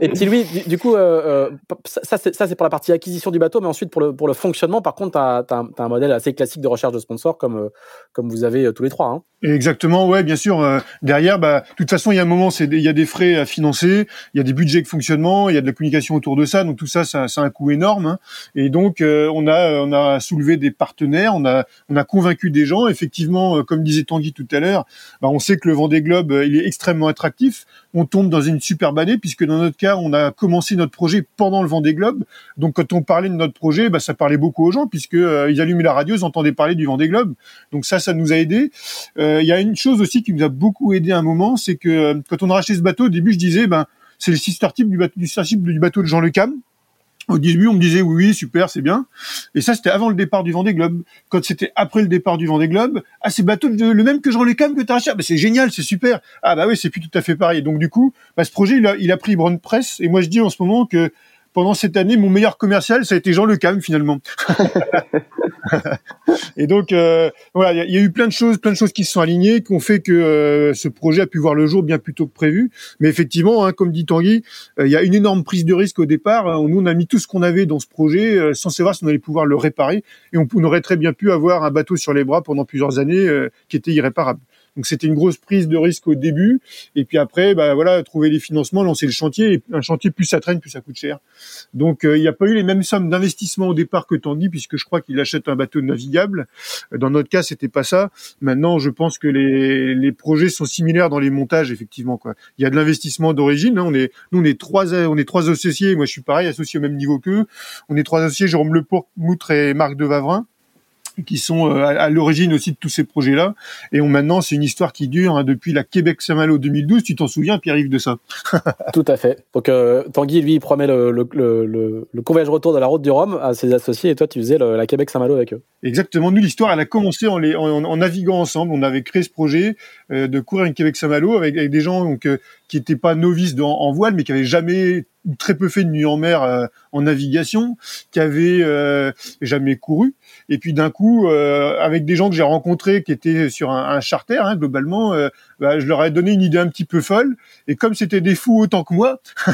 Et petit Louis, du, coup euh, ça c'est pour la partie acquisition du bateau mais ensuite pour le pour le fonctionnement par contre tu as, as, un modèle assez classique de recherche de sponsors comme comme vous avez tous les hein. Exactement, ouais, bien sûr. Euh, derrière, bah, de toute façon, il y a un moment, c'est, il y a des frais à financer, il y a des budgets de fonctionnement, il y a de la communication autour de ça. Donc tout ça, ça, ça a un coût énorme. Hein. Et donc, euh, on a, on a soulevé des partenaires, on a, on a convaincu des gens. Effectivement, euh, comme disait Tanguy tout à l'heure, bah, on sait que le Vendée Globe, il est extrêmement attractif. On tombe dans une superbe année puisque dans notre cas, on a commencé notre projet pendant le Vendée Globe. Donc quand on parlait de notre projet, bah, ça parlait beaucoup aux gens puisque ils allumaient la radio, ils entendaient parler du Vendée Globe. Donc ça, ça nous a aidé. Il y a une chose aussi qui nous a beaucoup aidé à un moment, c'est que euh, quand on a racheté ce bateau, au début, je disais, ben, c'est le sister type du bateau, du, du bateau de Jean Le Cam. Au début, on me disait oui, super, c'est bien. Et ça, c'était avant le départ du Vendée Globe. Quand c'était après le départ du Vendée Globe, ah, c'est bateau le même que Jean Le Cam que t'as racheté. Ah, bah, c'est génial, c'est super. Ah bah oui, c'est plus tout à fait pareil. Donc du coup, bah, ce projet, il a, pris bonne presse. Et moi, je dis en ce moment que pendant cette année, mon meilleur commercial, ça a été Jean Le Cam finalement. et donc euh, voilà, il y, a eu plein de choses, plein de choses qui se sont alignées, qui ont fait que euh, ce projet a pu voir le jour bien plus tôt que prévu. Mais effectivement, hein, comme dit Tanguy, euh, il y a une énorme prise de risque au départ. Nous, on a mis tout ce qu'on avait dans ce projet sans savoir si on allait pouvoir le réparer, et on, on, aurait très bien pu avoir un bateau sur les bras pendant plusieurs années qui était irréparable. Donc c'était une grosse prise de risque au début. Et puis après, bah voilà, trouver les financements, lancer le chantier. Et un chantier, plus ça traîne, plus ça coûte cher. Donc il n'y a pas eu les mêmes sommes d'investissement au départ que Tanguy, puisque je crois qu'il achète un bateau navigable. Dans notre cas, c'était pas ça. Maintenant, je pense que les, les projets sont similaires dans les montages, effectivement. Quoi. Il y a de l'investissement d'origine. Hein. On est, nous, on est trois, on est trois associés. Moi, je suis pareil, associé au même niveau qu'eux. On est trois associés, Jérôme Lepour, Moutre et Marc de Vavrin qui sont euh, à, l'origine aussi de tous ces projets-là. Et on, maintenant, c'est une histoire qui dure hein, depuis la Québec-Saint-Malo 2012. Tu t'en souviens, Pierre-Yves, de ça? Tout à fait. Donc euh, Tanguy, lui, il promet le, le, le, le convoyage retour de la route du Rhum à ses associés, et toi, tu faisais la Québec-Saint-Malo avec eux. Exactement. Nous, l'histoire, elle a commencé en, les, en, naviguant ensemble. On avait créé ce projet euh, de courir une Québec-Saint-Malo avec, avec, des gens donc, qui n'étaient pas novices en voile, mais qui avaient jamais très peu fait de nuit en mer en navigation, qui avaient jamais couru et puis d'un coup, euh, avec des gens que j'ai rencontrés qui étaient sur un, charter, hein, globalement, euh, bah, je leur ai donné une idée un petit peu folle. Et comme c'était des fous autant que moi,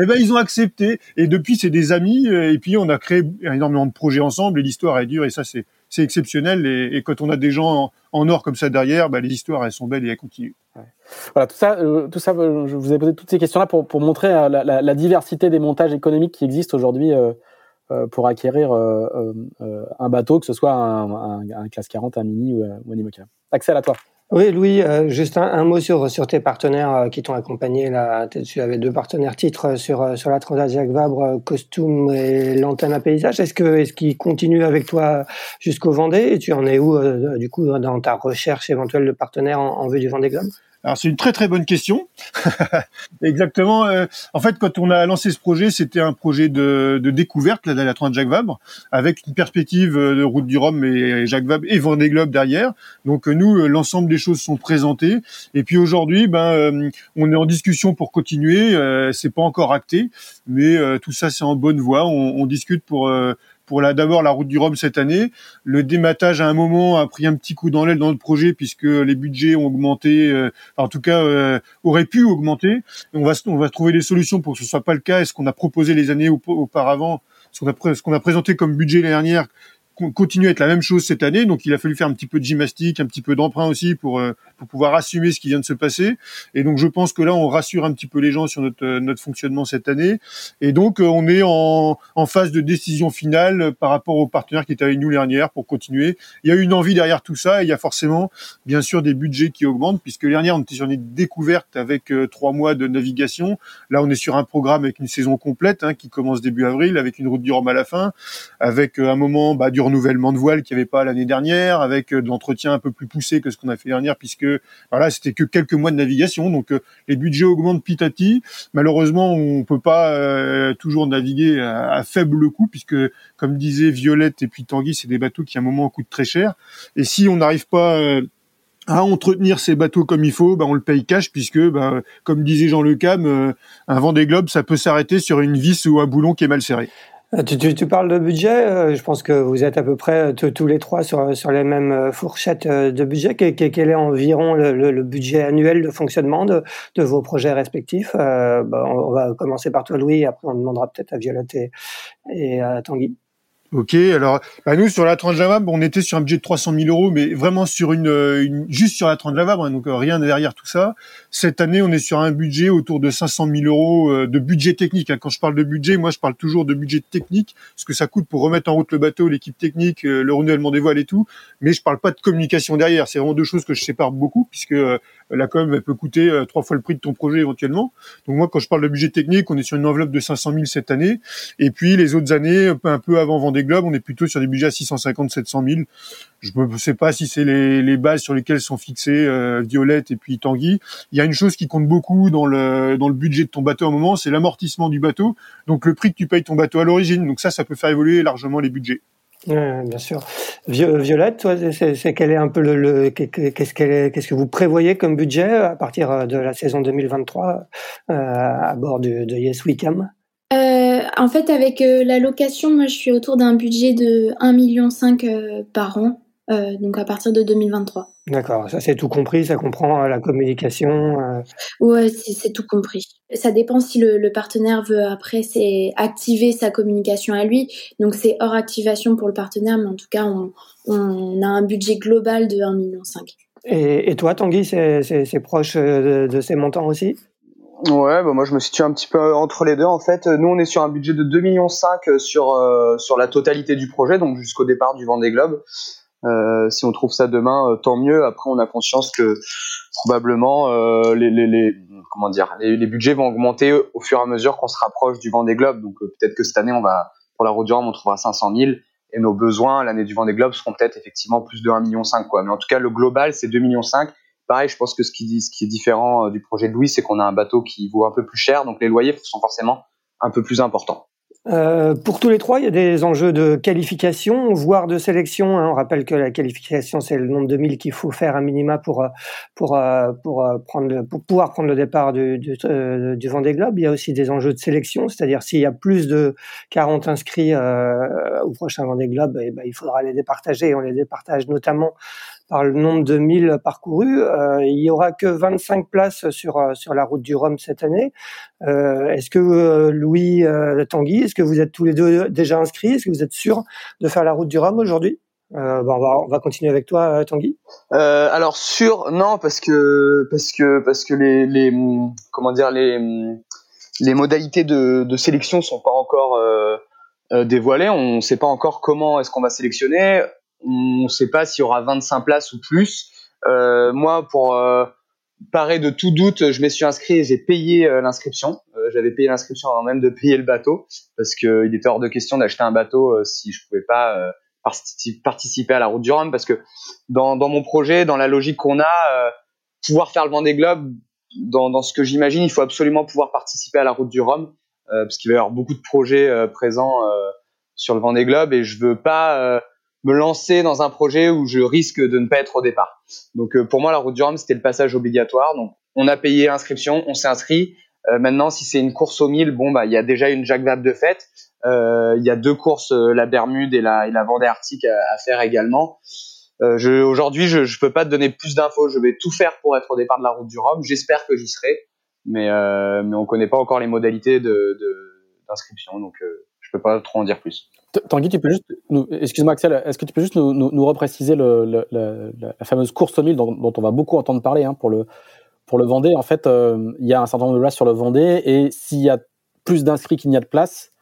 eh ben ils ont accepté. Et depuis, c'est des amis. Euh, et puis on a créé énormément de projets ensemble. Et l'histoire est dure. Et ça, c'est c'est exceptionnel. Et, et, quand on a des gens en, or comme ça derrière, bah, les histoires elles sont belles et elles continuent. Voilà, tout ça, tout ça, je vous ai posé toutes ces questions-là pour, pour montrer la, la, diversité des montages économiques qui existent aujourd'hui euh, pour acquérir euh, euh, un bateau, que ce soit un, classe 40, un mini ou, un IMOCA. Axel, à toi. Oui, Louis, juste un, mot sur, sur tes partenaires qui t'ont accompagné. Là, tu avais deux partenaires titres sur, sur la Transat Vabre, Costume et l'antenne à paysage. Est-ce que est-ce qu'ils continuent avec toi jusqu'au Vendée? Et tu en es où, du coup, dans ta recherche éventuelle de partenaires en, en vue du Vendée Globe? Alors c'est une très très bonne question. Exactement. Euh, en fait, quand on a lancé ce projet, c'était un projet de, de découverte de la de Jacques Vabre, avec une perspective euh, de route du Rhum et Jacques Vabre et Vendée Globe derrière. Donc euh, nous, l'ensemble des choses sont présentées. Et puis aujourd'hui, ben, on est en discussion pour continuer. c'est pas encore acté, mais tout ça c'est en bonne voie. On discute pour pour la d'abord la route du Rhum cette année. Le dématage à un moment a pris un petit coup dans l'aile dans le projet puisque les budgets ont augmenté, euh, en tout cas euh, auraient pu augmenter. on va on va trouver des solutions pour que ce soit pas le cas. Est-ce qu'on a proposé les années auparavant, ce qu'on a ce qu'on a présenté comme budget l'année dernière continue à être la même chose cette année. Donc il a fallu faire un petit peu de gymnastique, un petit peu d'emprunt aussi pour euh, pour pouvoir assumer ce qui vient de se passer. Et donc je pense que là on rassure un petit peu les gens sur notre euh, notre fonctionnement cette année. Et donc euh, on est en en phase de décision finale par rapport aux partenaires qui étaient avec nous l'année dernière pour continuer. Il y a une envie derrière tout ça. Et il y a forcément bien sûr des budgets qui augmentent puisque l'année dernière on était sur une découverte avec trois mois de navigation. Là on est sur un programme avec une saison complète hein, qui commence début avril avec une route du Rhum à la fin, avec un moment bah, du renouvellement de voile qu'il n'y avait pas l'année dernière, avec euh, de l'entretien un peu plus poussé que ce qu'on a fait dernière, puisque voilà, c'était que quelques mois de navigation, donc euh, les budgets augmentent petit. Malheureusement, on peut pas euh, toujours naviguer à, faible coût, puisque comme disait Violette et puis Tanguy, c'est des bateaux qui à un moment coûtent très cher. Et si on n'arrive pas à entretenir ces bateaux comme il faut, bah, on le paye cash puisque, bah, comme disait Jean Le Cam, un vent des globes, ça peut s'arrêter sur une vis ou un boulon qui est mal serré. Euh, tu, tu, tu, parles de budget, euh, je pense que vous êtes à peu près euh, tous les trois sur, sur les mêmes fourchettes de budget. Quel, est environ le, le, budget annuel de fonctionnement de, de vos projets respectifs? Euh, bah, on, va commencer par toi Louis, après on demandera peut-être à Violette et, et à Tanguy. Ok, alors bah nous sur la tranche Java, on était sur un budget de 300 000 euros, mais vraiment sur une, une juste sur la tranche Java, hein, donc euh, rien derrière tout ça. Cette année, on est sur un budget autour de 500 000 euros euh, de budget technique. Hein. Quand je parle de budget, moi je parle toujours de budget technique, ce que ça coûte pour remettre en route le bateau, l'équipe technique, euh, le renouvellement des voiles et tout. Mais je parle pas de communication derrière. C'est vraiment deux choses que je sépare beaucoup, puisque la com elle peut coûter trois fois le prix de ton projet éventuellement. Donc moi, quand je parle de budget technique, on est sur une enveloppe de 500 000 cette année, et puis les autres années, un peu avant Vendée Globe, on est plutôt sur des budgets à 650, 700 000. Je ne sais pas si c'est les, bases sur lesquelles sont fixées euh, Violette et puis Tanguy. Il y a une chose qui compte beaucoup dans le dans le budget de ton bateau à un moment, c'est l'amortissement du bateau. Donc le prix que tu payes ton bateau à l'origine. Donc ça, ça peut faire évoluer largement les budgets. bien sûr. Violette, c'est quel est un peu le, qu'est-ce qu'est-ce que vous prévoyez comme budget à partir de la saison 2023 euh, à bord de Yes Weekend euh, en fait, avec euh, la location, moi, je suis autour d'un budget de 1,5 million euh, par an, euh, donc à partir de 2023. D'accord, ça c'est tout compris, ça comprend la communication. Ouais, c'est tout compris. Ça dépend si le, le partenaire veut après c'est activer sa communication à lui, donc c'est hors activation pour le partenaire, mais en tout cas on, on a un budget global de 1,5 million. Et, et toi, Tanguy, c'est proche de, de, ces montants aussi? Ouais, bah moi je me situe un petit peu entre les deux en fait. Nous on est sur un budget de 2 millions 5 sur euh, sur la totalité du projet, donc jusqu'au départ du Vendée Globe. Euh, si on trouve ça demain, euh, tant mieux. Après, on a conscience que probablement euh, les, les, les, comment dire, les, budgets vont augmenter au fur et à mesure qu'on se rapproche du Vendée Globe. Donc peut-être que cette année, on va pour la route on trouvera 500 000 et nos besoins l'année du Vendée Globe seront peut-être effectivement plus de 1,5 million quoi. Mais en tout cas, le global c'est 2,5 millions Pareil, je pense que ce qui, est différent du projet de Louis, c'est qu'on a un bateau qui vaut un peu plus cher, donc les loyers sont forcément un peu plus importants. Euh, pour tous les trois, il y a des enjeux de qualification, voire de sélection. Hein. On rappelle que la qualification, c'est le nombre de milles qu'il faut faire à minima pour euh, pour euh, pour prendre pour pouvoir prendre le départ du Vendée Globe. Il y a aussi des enjeux de sélection, c'est-à-dire s'il y a plus de 40 inscrits au prochain Vendée Globe, eh ben, il faudra les départager. On les départage notamment par le nombre de milles parcourus. Euh, il y aura que 25 places sur euh, sur la route du Rhum cette année. Euh, est-ce que euh, Louis Tanguy, est-ce que vous êtes tous les deux déjà inscrits? Est-ce que vous êtes sûr de faire la route du Rhum aujourd'hui? On, va, on va continuer avec toi, Tanguy. Alors sûr, non, parce que parce que parce que les, les comment dire les les modalités de, de sélection sont pas encore dévoilées. On ne sait pas encore comment est-ce qu'on va sélectionner on ne sait pas s'il y aura 25 places ou plus. Euh, moi, pour euh, parer de tout doute, je me suis inscrit et j'ai payé euh, l'inscription. Euh, j'avais payé l'inscription avant même de payer le bateau parce qu'il était hors de question d'acheter un bateau si je pouvais pas participer à la route du Rhum parce que dans, dans mon projet, dans la logique qu'on a, pouvoir faire le Vendée Globe, dans, dans ce que j'imagine, il faut absolument pouvoir participer à la route du Rhum parce qu'il va y avoir beaucoup de projets présents sur le Vendée Globe et je veux pas me lancer dans un projet où je risque de ne pas être au départ. Donc euh, pour moi, la route du Rhum, c'était le passage obligatoire. Donc on a payé l'inscription, on s'est inscrit. Euh, maintenant, si c'est une course au 1000, bon bah il y a déjà une Jacques de fête. Euh, il y a deux courses, la Bermude et la, et la Vendée Arctique à, faire également. Euh, Aujourd'hui, je ne peux pas te donner plus d'infos. Je vais tout faire pour être au départ de la route du Rhum. J'espère que j'y serai, mais euh, mais on connaît pas encore les modalités de d'inscription, donc je peux pas trop en dire plus. Tanguy, tu peux juste, excuse-moi Axel, est-ce que tu peux juste nous, nous, repréciser le, le, la fameuse course au mille dont, on va beaucoup entendre parler hein, pour le pour le Vendée. En fait, euh, il y a un certain nombre de places sur le Vendée et s'il y a plus d'inscrits qu'il n'y a de places,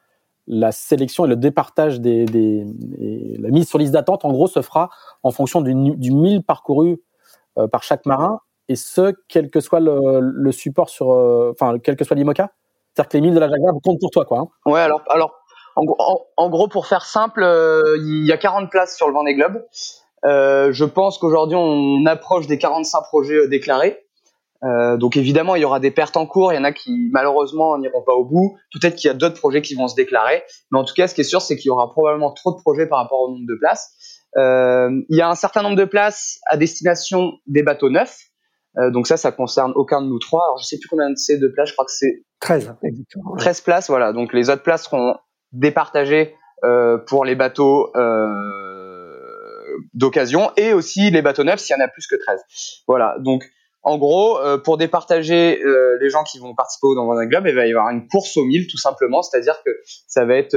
la sélection et le départage des, des, la mise sur liste d'attente, en gros, se fera en fonction du, du 1000 parcouru euh, par chaque marin et ce, quel que soit le, support sur, euh, enfin, quel que soit l'IMOCA. C'est-à-dire que les 1000 de la Jaguar comptent pour toi, quoi. Hein. Ouais, alors en, gros, pour faire simple, euh, il y a 40 places sur le Vendée Globe. Euh, je pense qu'aujourd'hui, on approche des 45 projets euh, déclarés. Euh, donc évidemment, il y aura des pertes en cours. Il y en a qui malheureusement n'iront pas au bout. Peut-être qu'il y a d'autres projets qui vont se déclarer. Mais en tout cas, ce qui est sûr, c'est qu'il y aura probablement trop de projets par rapport au nombre de places. Euh, il y a un certain nombre de places à destination des bateaux neufs. Euh, donc ça, ça concerne aucun de nous trois. Alors je sais plus combien de c'est de places. Je crois que c'est 13. 13 places, voilà. Donc les autres places seront départagé euh, pour les bateaux euh, d'occasion et aussi les bateaux neufs s'il y en a plus que 13. Voilà, donc en gros, euh, pour départager les gens qui vont participer au Vendée Globe, il va y avoir une course aux 1000 tout simplement, c'est-à-dire que ça va être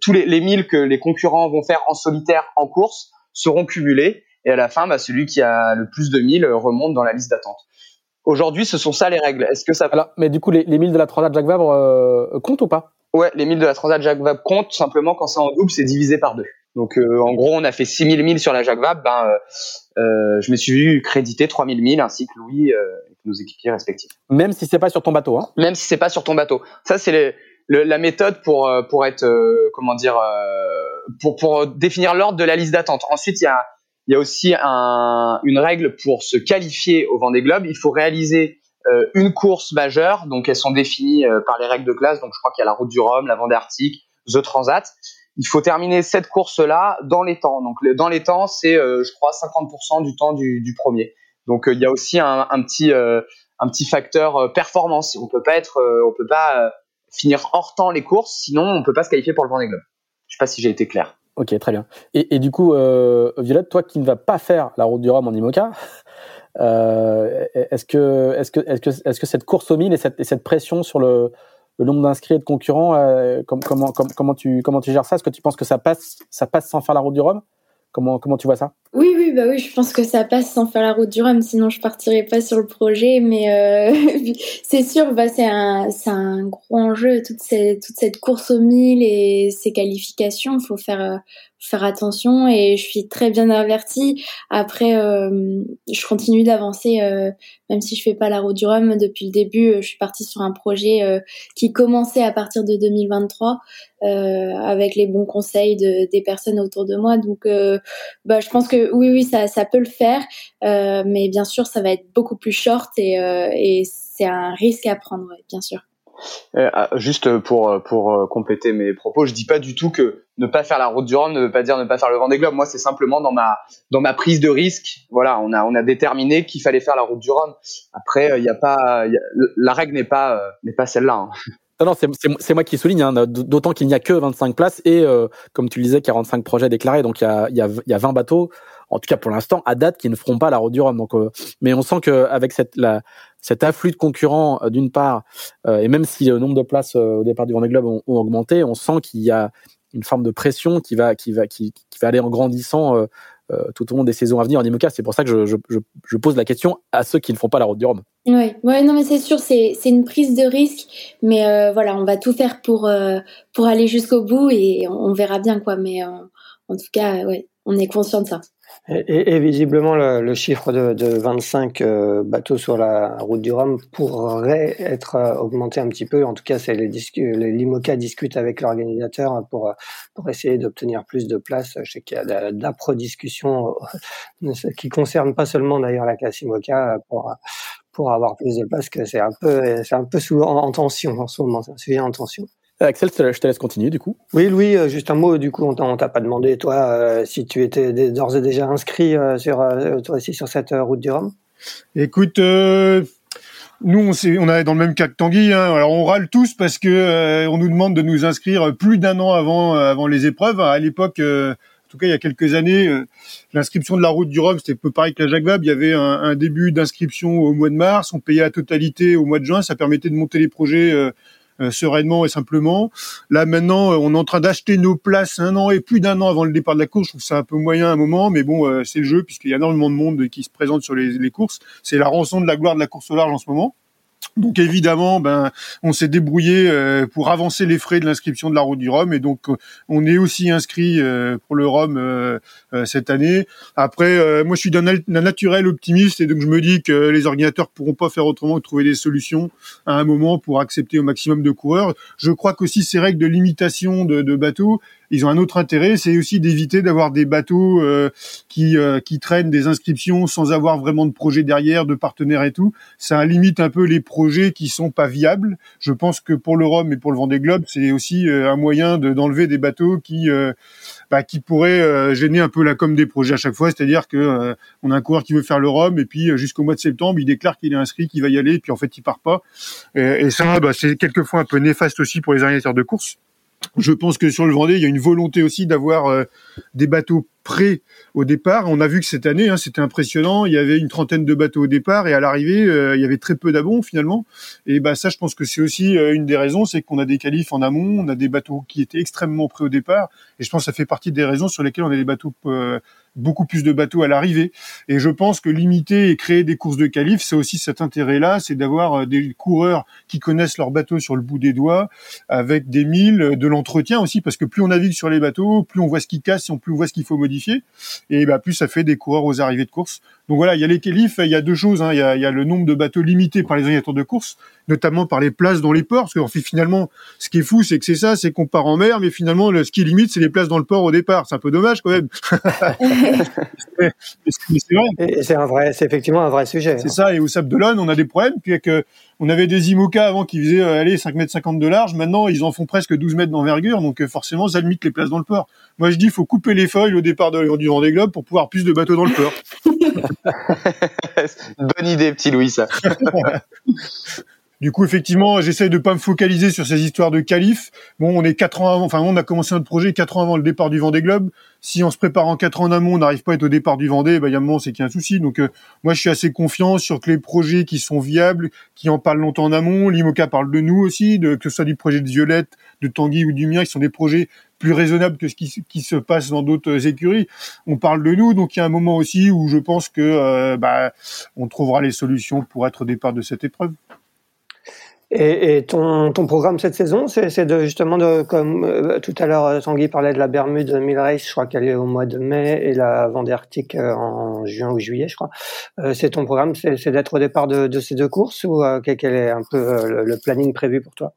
tous les, les 1000 que les concurrents vont faire en solitaire en course seront cumulés et à la fin, bah, celui qui a le plus de 1000 remonte dans la liste d'attente. Aujourd'hui, ce sont ça les règles. Est-ce que ça mais du coup, les, les 1000 de la Transat Jacques Vabre comptent ou pas? Ouais, les 1000 de la Transat Jacques Vabre comptent simplement quand c'est en double, c'est divisé par deux. Donc euh, en gros, on a fait 6000 milles sur la Jacques Vabre, ben euh, euh, je me suis vu créditer 3000 milles ainsi que Louis euh, et nos équipiers respectifs. Même si c'est pas sur ton bateau hein. Même si c'est pas sur ton bateau. Ça c'est la méthode pour euh, pour être comment dire pour pour définir l'ordre de la liste d'attente. Ensuite, il y a il y a aussi un, une règle pour se qualifier au Vendée Globe, il faut réaliser euh, une course majeure, donc elles sont définies euh, par les règles de classe. Donc je crois qu'il y a la Route du Rhum, la Vendée Arctique, The Transat. Il faut terminer cette course-là dans les temps. Donc dans les temps, c'est euh, je crois 50% du temps du, premier. Donc il y a aussi un, petit un petit facteur performance. On peut pas être, on peut pas finir hors temps les courses, sinon on peut pas se qualifier pour le Vendée Globe. Je sais pas si j'ai été clair. Ok, très bien. Et, et du coup, Violette, toi qui ne vas pas faire la route du Rhum en IMOCA, est-ce que, est-ce que, est-ce que, est-ce que cette course au mille et cette, et cette pression sur le, le nombre d'inscrits et de concurrents, euh, comment, comment, comment tu, comment tu gères ça? Est-ce que tu penses que ça passe, ça passe sans faire la route du Rhum? Comment, comment tu vois ça? Oui, oui, bah oui, je pense que ça passe sans faire la route du Rhum, sinon je partirais pas sur le projet. Mais euh, c'est sûr, bah c'est un, un gros enjeu toute cette, toute cette course au mille et ces qualifications. Faut faire, euh, faire attention et je suis très bien avertie. Après, euh, je continue d'avancer, même si je fais pas la route du Rhum depuis le début. Je suis partie sur un projet qui commençait à partir de 2023 avec les bons conseils de, des personnes autour de moi. Donc, bah, je pense que oui, oui, ça, ça peut le faire, mais bien sûr, ça va être beaucoup plus short et, et c'est un risque à prendre, bien sûr. Euh, ah, juste pour pour euh, compléter mes propos, je dis pas du tout que ne pas faire la route du Rhum ne veut pas dire ne pas faire le Vendée Globe. Moi, c'est simplement dans ma dans ma prise de risque. Voilà, on a on a déterminé qu'il fallait faire la route du Rhum. Après, il euh, y a pas la règle n'est pas n'est pas celle-là. Hein. Non, non, c'est moi qui souligne, hein, d'autant qu'il n'y a que 25 places et, comme tu le disais, 45 projets déclarés, donc il y a, y, a, y a 20 bateaux, en tout cas pour l'instant, à date, qui ne feront pas la route du Rhum. Donc, mais on sent qu'avec cette, la, cet afflux de concurrents euh, d'une part, euh, et même si le nombre de places euh, au départ du Vendée Globe ont, augmenté, on sent qu'il y a une forme de pression qui va qui va qui, va aller en grandissant tout au long des saisons à venir en IMOCA. C'est pour ça que je, je, je, pose la question à ceux qui ne font pas la route du Rhum. Oui, ouais, non, mais c'est sûr, c'est une prise de risque, mais voilà, on va tout faire pour pour aller jusqu'au bout et on, verra bien quoi. Mais en tout cas, ouais, on est conscient de ça. Et, visiblement, le, chiffre de, de 25 euh, bateaux sur la route du Rhum pourrait être euh, augmenté un petit peu. En tout cas, c'est les, les l'IMOCA discutent avec l'organisateur pour pour essayer d'obtenir plus de place. Je sais qu'il y a d'âpres discussions euh, qui concernent pas seulement d'ailleurs la classe IMOCA pour pour avoir plus de place. Que c'est un peu c'est un peu sous en, tension en ce moment. C'est un sujet en tension. Euh, Axel, je te laisse continuer du coup. Oui, Louis, euh, juste un mot. Du coup, on t'a pas demandé, toi, euh, si tu étais d'ores et déjà inscrit sur, toi aussi sur cette route du Rhum. Écoute, nous, on, est, on est dans le même cas que Tanguy. Hein. Alors, on râle tous parce que on nous demande de nous inscrire plus d'un an avant, avant les épreuves. À l'époque, en tout cas, il y a quelques années, l'inscription de la route du Rhum, c'était peu pareil que la Jacques Vabre. Il y avait un, un début d'inscription au mois de mars. On payait la totalité au mois de juin. Ça permettait de monter les projets euh, sereinement et simplement. Là maintenant, euh, on est en train d'acheter nos places un an et plus d'un an avant le départ de la course. Je trouve ça un peu moyen à un moment, mais bon, euh, c'est le jeu puisqu'il y a énormément de monde qui se présente sur les, les courses. C'est la rançon de la gloire de la course au large en ce moment. Donc évidemment, ben on s'est débrouillé euh, pour avancer les frais de l'inscription de la route du Rhum et donc euh, on est aussi inscrit euh, pour le Rhum cette année. Après, moi je suis d'un naturel optimiste et donc je me dis que les ordinateurs pourront pas faire autrement que trouver des solutions à un moment pour accepter au maximum de coureurs. Je crois qu'aussi ces règles de limitation de, de bateaux ils ont un autre intérêt, c'est aussi d'éviter d'avoir des bateaux euh, qui euh, qui traînent des inscriptions sans avoir vraiment de projet derrière, de partenaires et tout. Ça limite un peu les projets qui sont pas viables. Je pense que pour le Rhum et pour le Vendée Globe, c'est aussi euh, un moyen d'enlever des bateaux qui bah, qui pourraient gêner un peu la com des projets à chaque fois. C'est-à-dire que on a un coureur qui veut faire le Rhum et puis jusqu'au mois de septembre, il déclare qu'il est inscrit, qu'il va y aller, et puis en fait il part pas. Et, ça, bah, c'est quelquefois un peu néfaste aussi pour les organisateurs de course. Je pense que sur le Vendée, il y a une volonté aussi d'avoir euh, des bateaux prêts au départ. On a vu que cette année, hein, c'était impressionnant. Il y avait une trentaine de bateaux au départ et à l'arrivée, euh, il y avait très peu d'abons finalement. Et bah ça, je pense que c'est aussi euh, une des raisons, c'est qu'on a des qualifs en amont, on a des bateaux qui étaient extrêmement prêts au départ. Et je pense que ça fait partie des raisons sur lesquelles on a des bateaux beaucoup plus de bateaux à l'arrivée. Et je pense que limiter et créer des courses de qualif, c'est aussi cet intérêt-là, c'est d'avoir euh, des coureurs qui connaissent leur bateau sur le bout des doigts, avec des milles, euh, de l'entretien aussi, parce que plus on navigue sur les bateaux, plus on voit ce qui casse, plus on voit ce qu'il faut modifier, et bah, plus ça fait des coureurs aux arrivées de course. Donc voilà, il y a les qualifs, il y a deux choses, hein. il, y a, il y a le nombre de bateaux limité par les organisateurs de course, notamment par les places dans les ports, parce que finalement, ce qui est fou, c'est que c'est ça, c'est qu'on part en mer, mais finalement, ce qui limite, c'est les places dans le port au départ. C'est un peu dommage quand même. c'est un vrai, c'est effectivement un vrai sujet. C'est hein. ça. Et au Sable d'Olonne, on a des problèmes, puis que on avait des IMOCA avant qui faisaient euh, aller 5 mètres 50 de large. Maintenant, ils en font presque 12 mètres d'envergure, donc euh, forcément, ça limite les places dans le port. Moi, je dis, il faut couper les feuilles au départ de, du Vendée Globe pour pouvoir plus de bateaux dans le port. Bonne idée, petit Louis, ça. Du coup, effectivement, j'essaye de pas me focaliser sur ces histoires de qualif. Bon, on est quatre ans avant, enfin, on a commencé notre projet quatre ans avant le départ du Vendée Globe. Si en se préparant quatre ans en amont, on n'arrive pas à être au départ du Vendée, bah, il y a un moment, c'est qu'il y a un souci. Donc, euh, moi, je suis assez confiant sur que les projets qui sont viables, qui en parlent longtemps en amont, l'IMOCA parle de nous aussi, que ce soit du projet de Violette, de Tanguy ou du mien, qui sont des projets plus raisonnable que ce qui, se passe dans d'autres écuries. On parle de nous, donc il y a un moment aussi où je pense que bah, on trouvera les solutions pour être au départ de cette épreuve. Et, ton, programme cette saison, c'est de justement comme euh, tout à l'heure Tanguy parlait de la Bermude Mille Race, je crois qu'elle est au mois de mai et la Vendée Arctique euh, en juin ou juillet, je crois. Euh, c'est ton programme, c'est d'être au départ de, ces deux courses ou quel est un peu le planning prévu pour toi?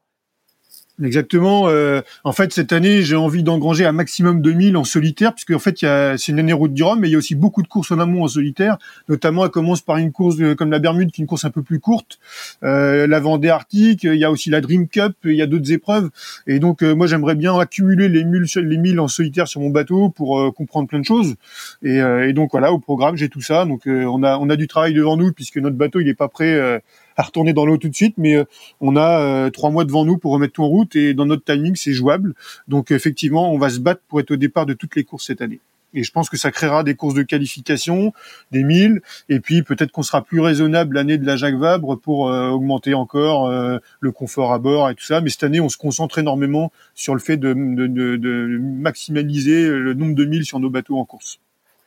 Exactement. Euh, en fait, cette année, j'ai envie d'engranger un maximum de 1000 en solitaire, puisque en fait, c'est une année route du Rhum, mais il y a aussi beaucoup de courses en amont en solitaire. Notamment, elle commence par une course comme la Bermude, qui est une course un peu plus courte. Euh, la Vendée Arctique, il y a aussi la Dream Cup, il y a d'autres épreuves. Et donc, euh, moi, j'aimerais bien accumuler les 1000 les 1000 en solitaire sur mon bateau pour euh, comprendre plein de choses. Et, et, donc voilà, au programme, j'ai tout ça. Donc, on a on a du travail devant nous, puisque notre bateau, il n'est pas prêt à retourner dans l'eau tout de suite, mais euh, on a euh, trois mois devant nous pour remettre tout en route et dans notre timing, c'est jouable. Donc effectivement, on va se battre pour être au départ de toutes les courses cette année. Et je pense que ça créera des courses de qualification, des milles, et puis peut-être qu'on sera plus raisonnable l'année de la Jacques Vabre pour euh, augmenter encore le confort à bord et tout ça. Mais cette année, on se concentre énormément sur le fait de, de, maximaliser le nombre de milles sur nos bateaux en course.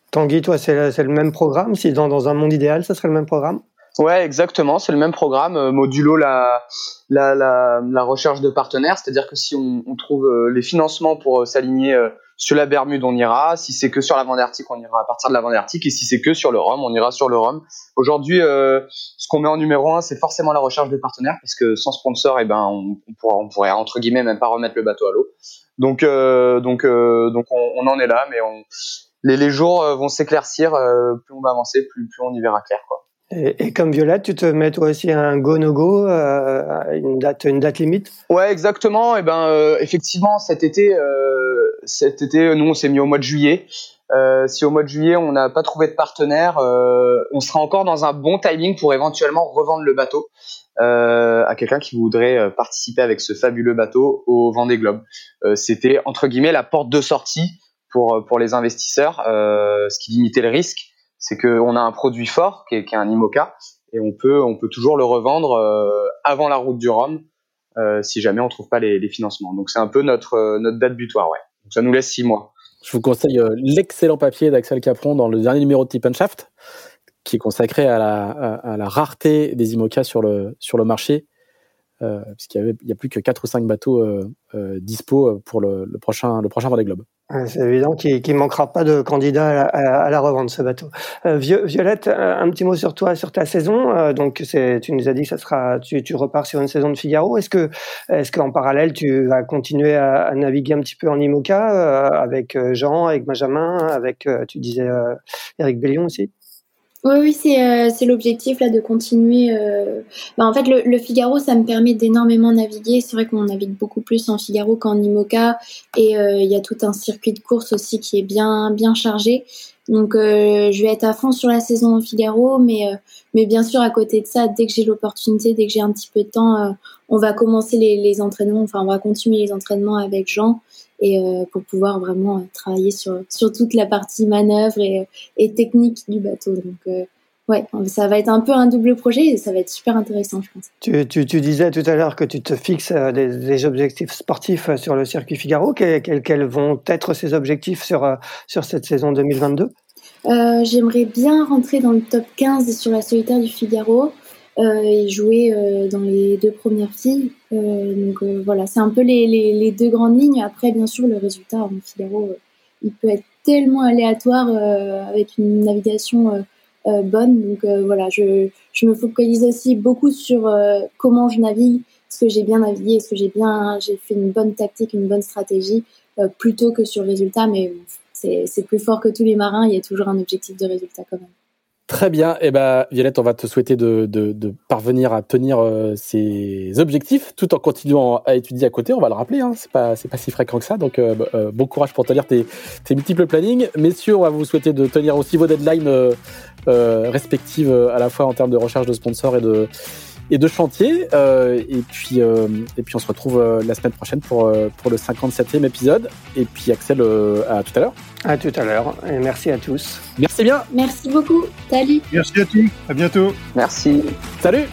Tanguy, toi, c'est le, le même programme? Si dans, dans un monde idéal, ça serait le même programme? Ouais, exactement. C'est le même programme, euh, modulo la, la, la, la, recherche de partenaires. C'est-à-dire que si on, on trouve euh, les financements pour euh, s'aligner sur la Bermude, on ira. Si c'est que sur la Vendée Arctique, on ira à partir de la Vendée Arctique. Et si c'est que sur le Rhum, on ira sur le Rhum. Aujourd'hui, ce qu'on met en numéro un, c'est forcément la recherche de partenaires, parce que sans sponsor, eh ben, on, on, on pourrait entre guillemets même pas remettre le bateau à l'eau. Donc, donc, donc, on, on, en est là, mais on, les, les jours vont s'éclaircir. plus on va avancer, plus, plus on y verra clair, quoi. Et, comme Violette, tu te mets toi aussi un go no go, euh, une date, une date limite? Ouais, exactement. Et ben, euh, effectivement, cet été, euh, cet été, nous, on s'est mis au mois de juillet. Si au mois de juillet on n'a pas trouvé de partenaire, on sera encore dans un bon timing pour éventuellement revendre le bateau à quelqu'un qui voudrait participer avec ce fabuleux bateau au Vendée Globe. C'était entre guillemets la porte de sortie pour pour les investisseurs, ce qui limitait le risque c'est qu'on a un produit fort qui est, un IMOCA et on peut, on peut toujours le revendre euh, avant la route du Rhum euh, si jamais on trouve pas les, financements. Donc c'est un peu notre, euh, notre date butoir, ouais. Donc ça nous laisse six mois. Je vous conseille l'excellent papier d'Axel Capron dans le dernier numéro de Tip Shaft, qui est consacré à la, rareté des IMOCA sur le, sur le marché, puisqu'il y, avait, il y a plus que quatre ou cinq bateaux dispo pour le, le, prochain, le prochain Vendée Globe. C'est évident qu'il ne manquera pas de candidats à, la, revente ce bateau. Euh, Violette, un petit mot sur toi, sur ta saison. Euh, donc, tu nous as dit que ça sera, tu, tu, repars sur une saison de Figaro. Est-ce que, est-ce qu'en parallèle, tu vas continuer à, naviguer un petit peu en IMOCA euh, avec Jean, avec Benjamin, avec, tu disais Eric Bellion aussi? Oui, oui, c'est euh, c'est l'objectif là de continuer. Euh... Bah, en fait, le, le, Figaro, ça me permet d'énormément naviguer. C'est vrai qu'on navigue beaucoup plus en Figaro qu'en Imoca, et euh, il y a tout un circuit de course aussi qui est bien bien chargé. Donc, euh, je vais être à fond sur la saison en Figaro, mais mais bien sûr à côté de ça, dès que j'ai l'opportunité, dès que j'ai un petit peu de temps, on va commencer les, les entraînements. Enfin, on va continuer les entraînements avec Jean et euh, pour pouvoir vraiment euh, travailler sur, sur toute la partie manœuvre et, et technique du bateau. Donc, euh, ouais, ça va être un peu un double projet et ça va être super intéressant, je pense. Tu, tu, tu disais tout à l'heure que tu te fixes des, des, objectifs sportifs sur le circuit Figaro. Quels, quels, vont être ces objectifs sur, sur cette saison 2022 euh, J'aimerais bien rentrer dans le top 15 sur la solitaire du Figaro euh, et jouer euh, dans les deux premières filles. Euh, donc voilà, c'est un peu les, les, les, deux grandes lignes. Après, bien sûr, le résultat en Figaro, il peut être tellement aléatoire avec une navigation bonne. Donc voilà, je, je me focalise aussi beaucoup sur comment je navigue, est-ce que j'ai bien navigué, est-ce que j'ai bien, j'ai fait une bonne tactique, une bonne stratégie, plutôt que sur le résultat. Mais c'est plus fort que tous les marins, il y a toujours un objectif de résultat quand même. Très bien. Eh ben, Violette, on va te souhaiter de, parvenir à tenir euh, ces objectifs tout en continuant à étudier à côté. On va le rappeler, hein, c'est pas pas si fréquent que ça. Donc, euh, euh, bon courage pour tenir tes, tes multiples plannings. Messieurs, on va vous souhaiter de tenir aussi vos deadlines respectives à la fois en termes de recherche de sponsors et de et de chantier. Euh, et puis euh, et puis on se retrouve euh, la semaine prochaine pour pour le 57e épisode. Et puis Axel, à tout à l'heure. À tout à l'heure. Et merci à tous. Merci bien. Merci beaucoup. Salut. Merci à tous. À bientôt. Merci. Salut.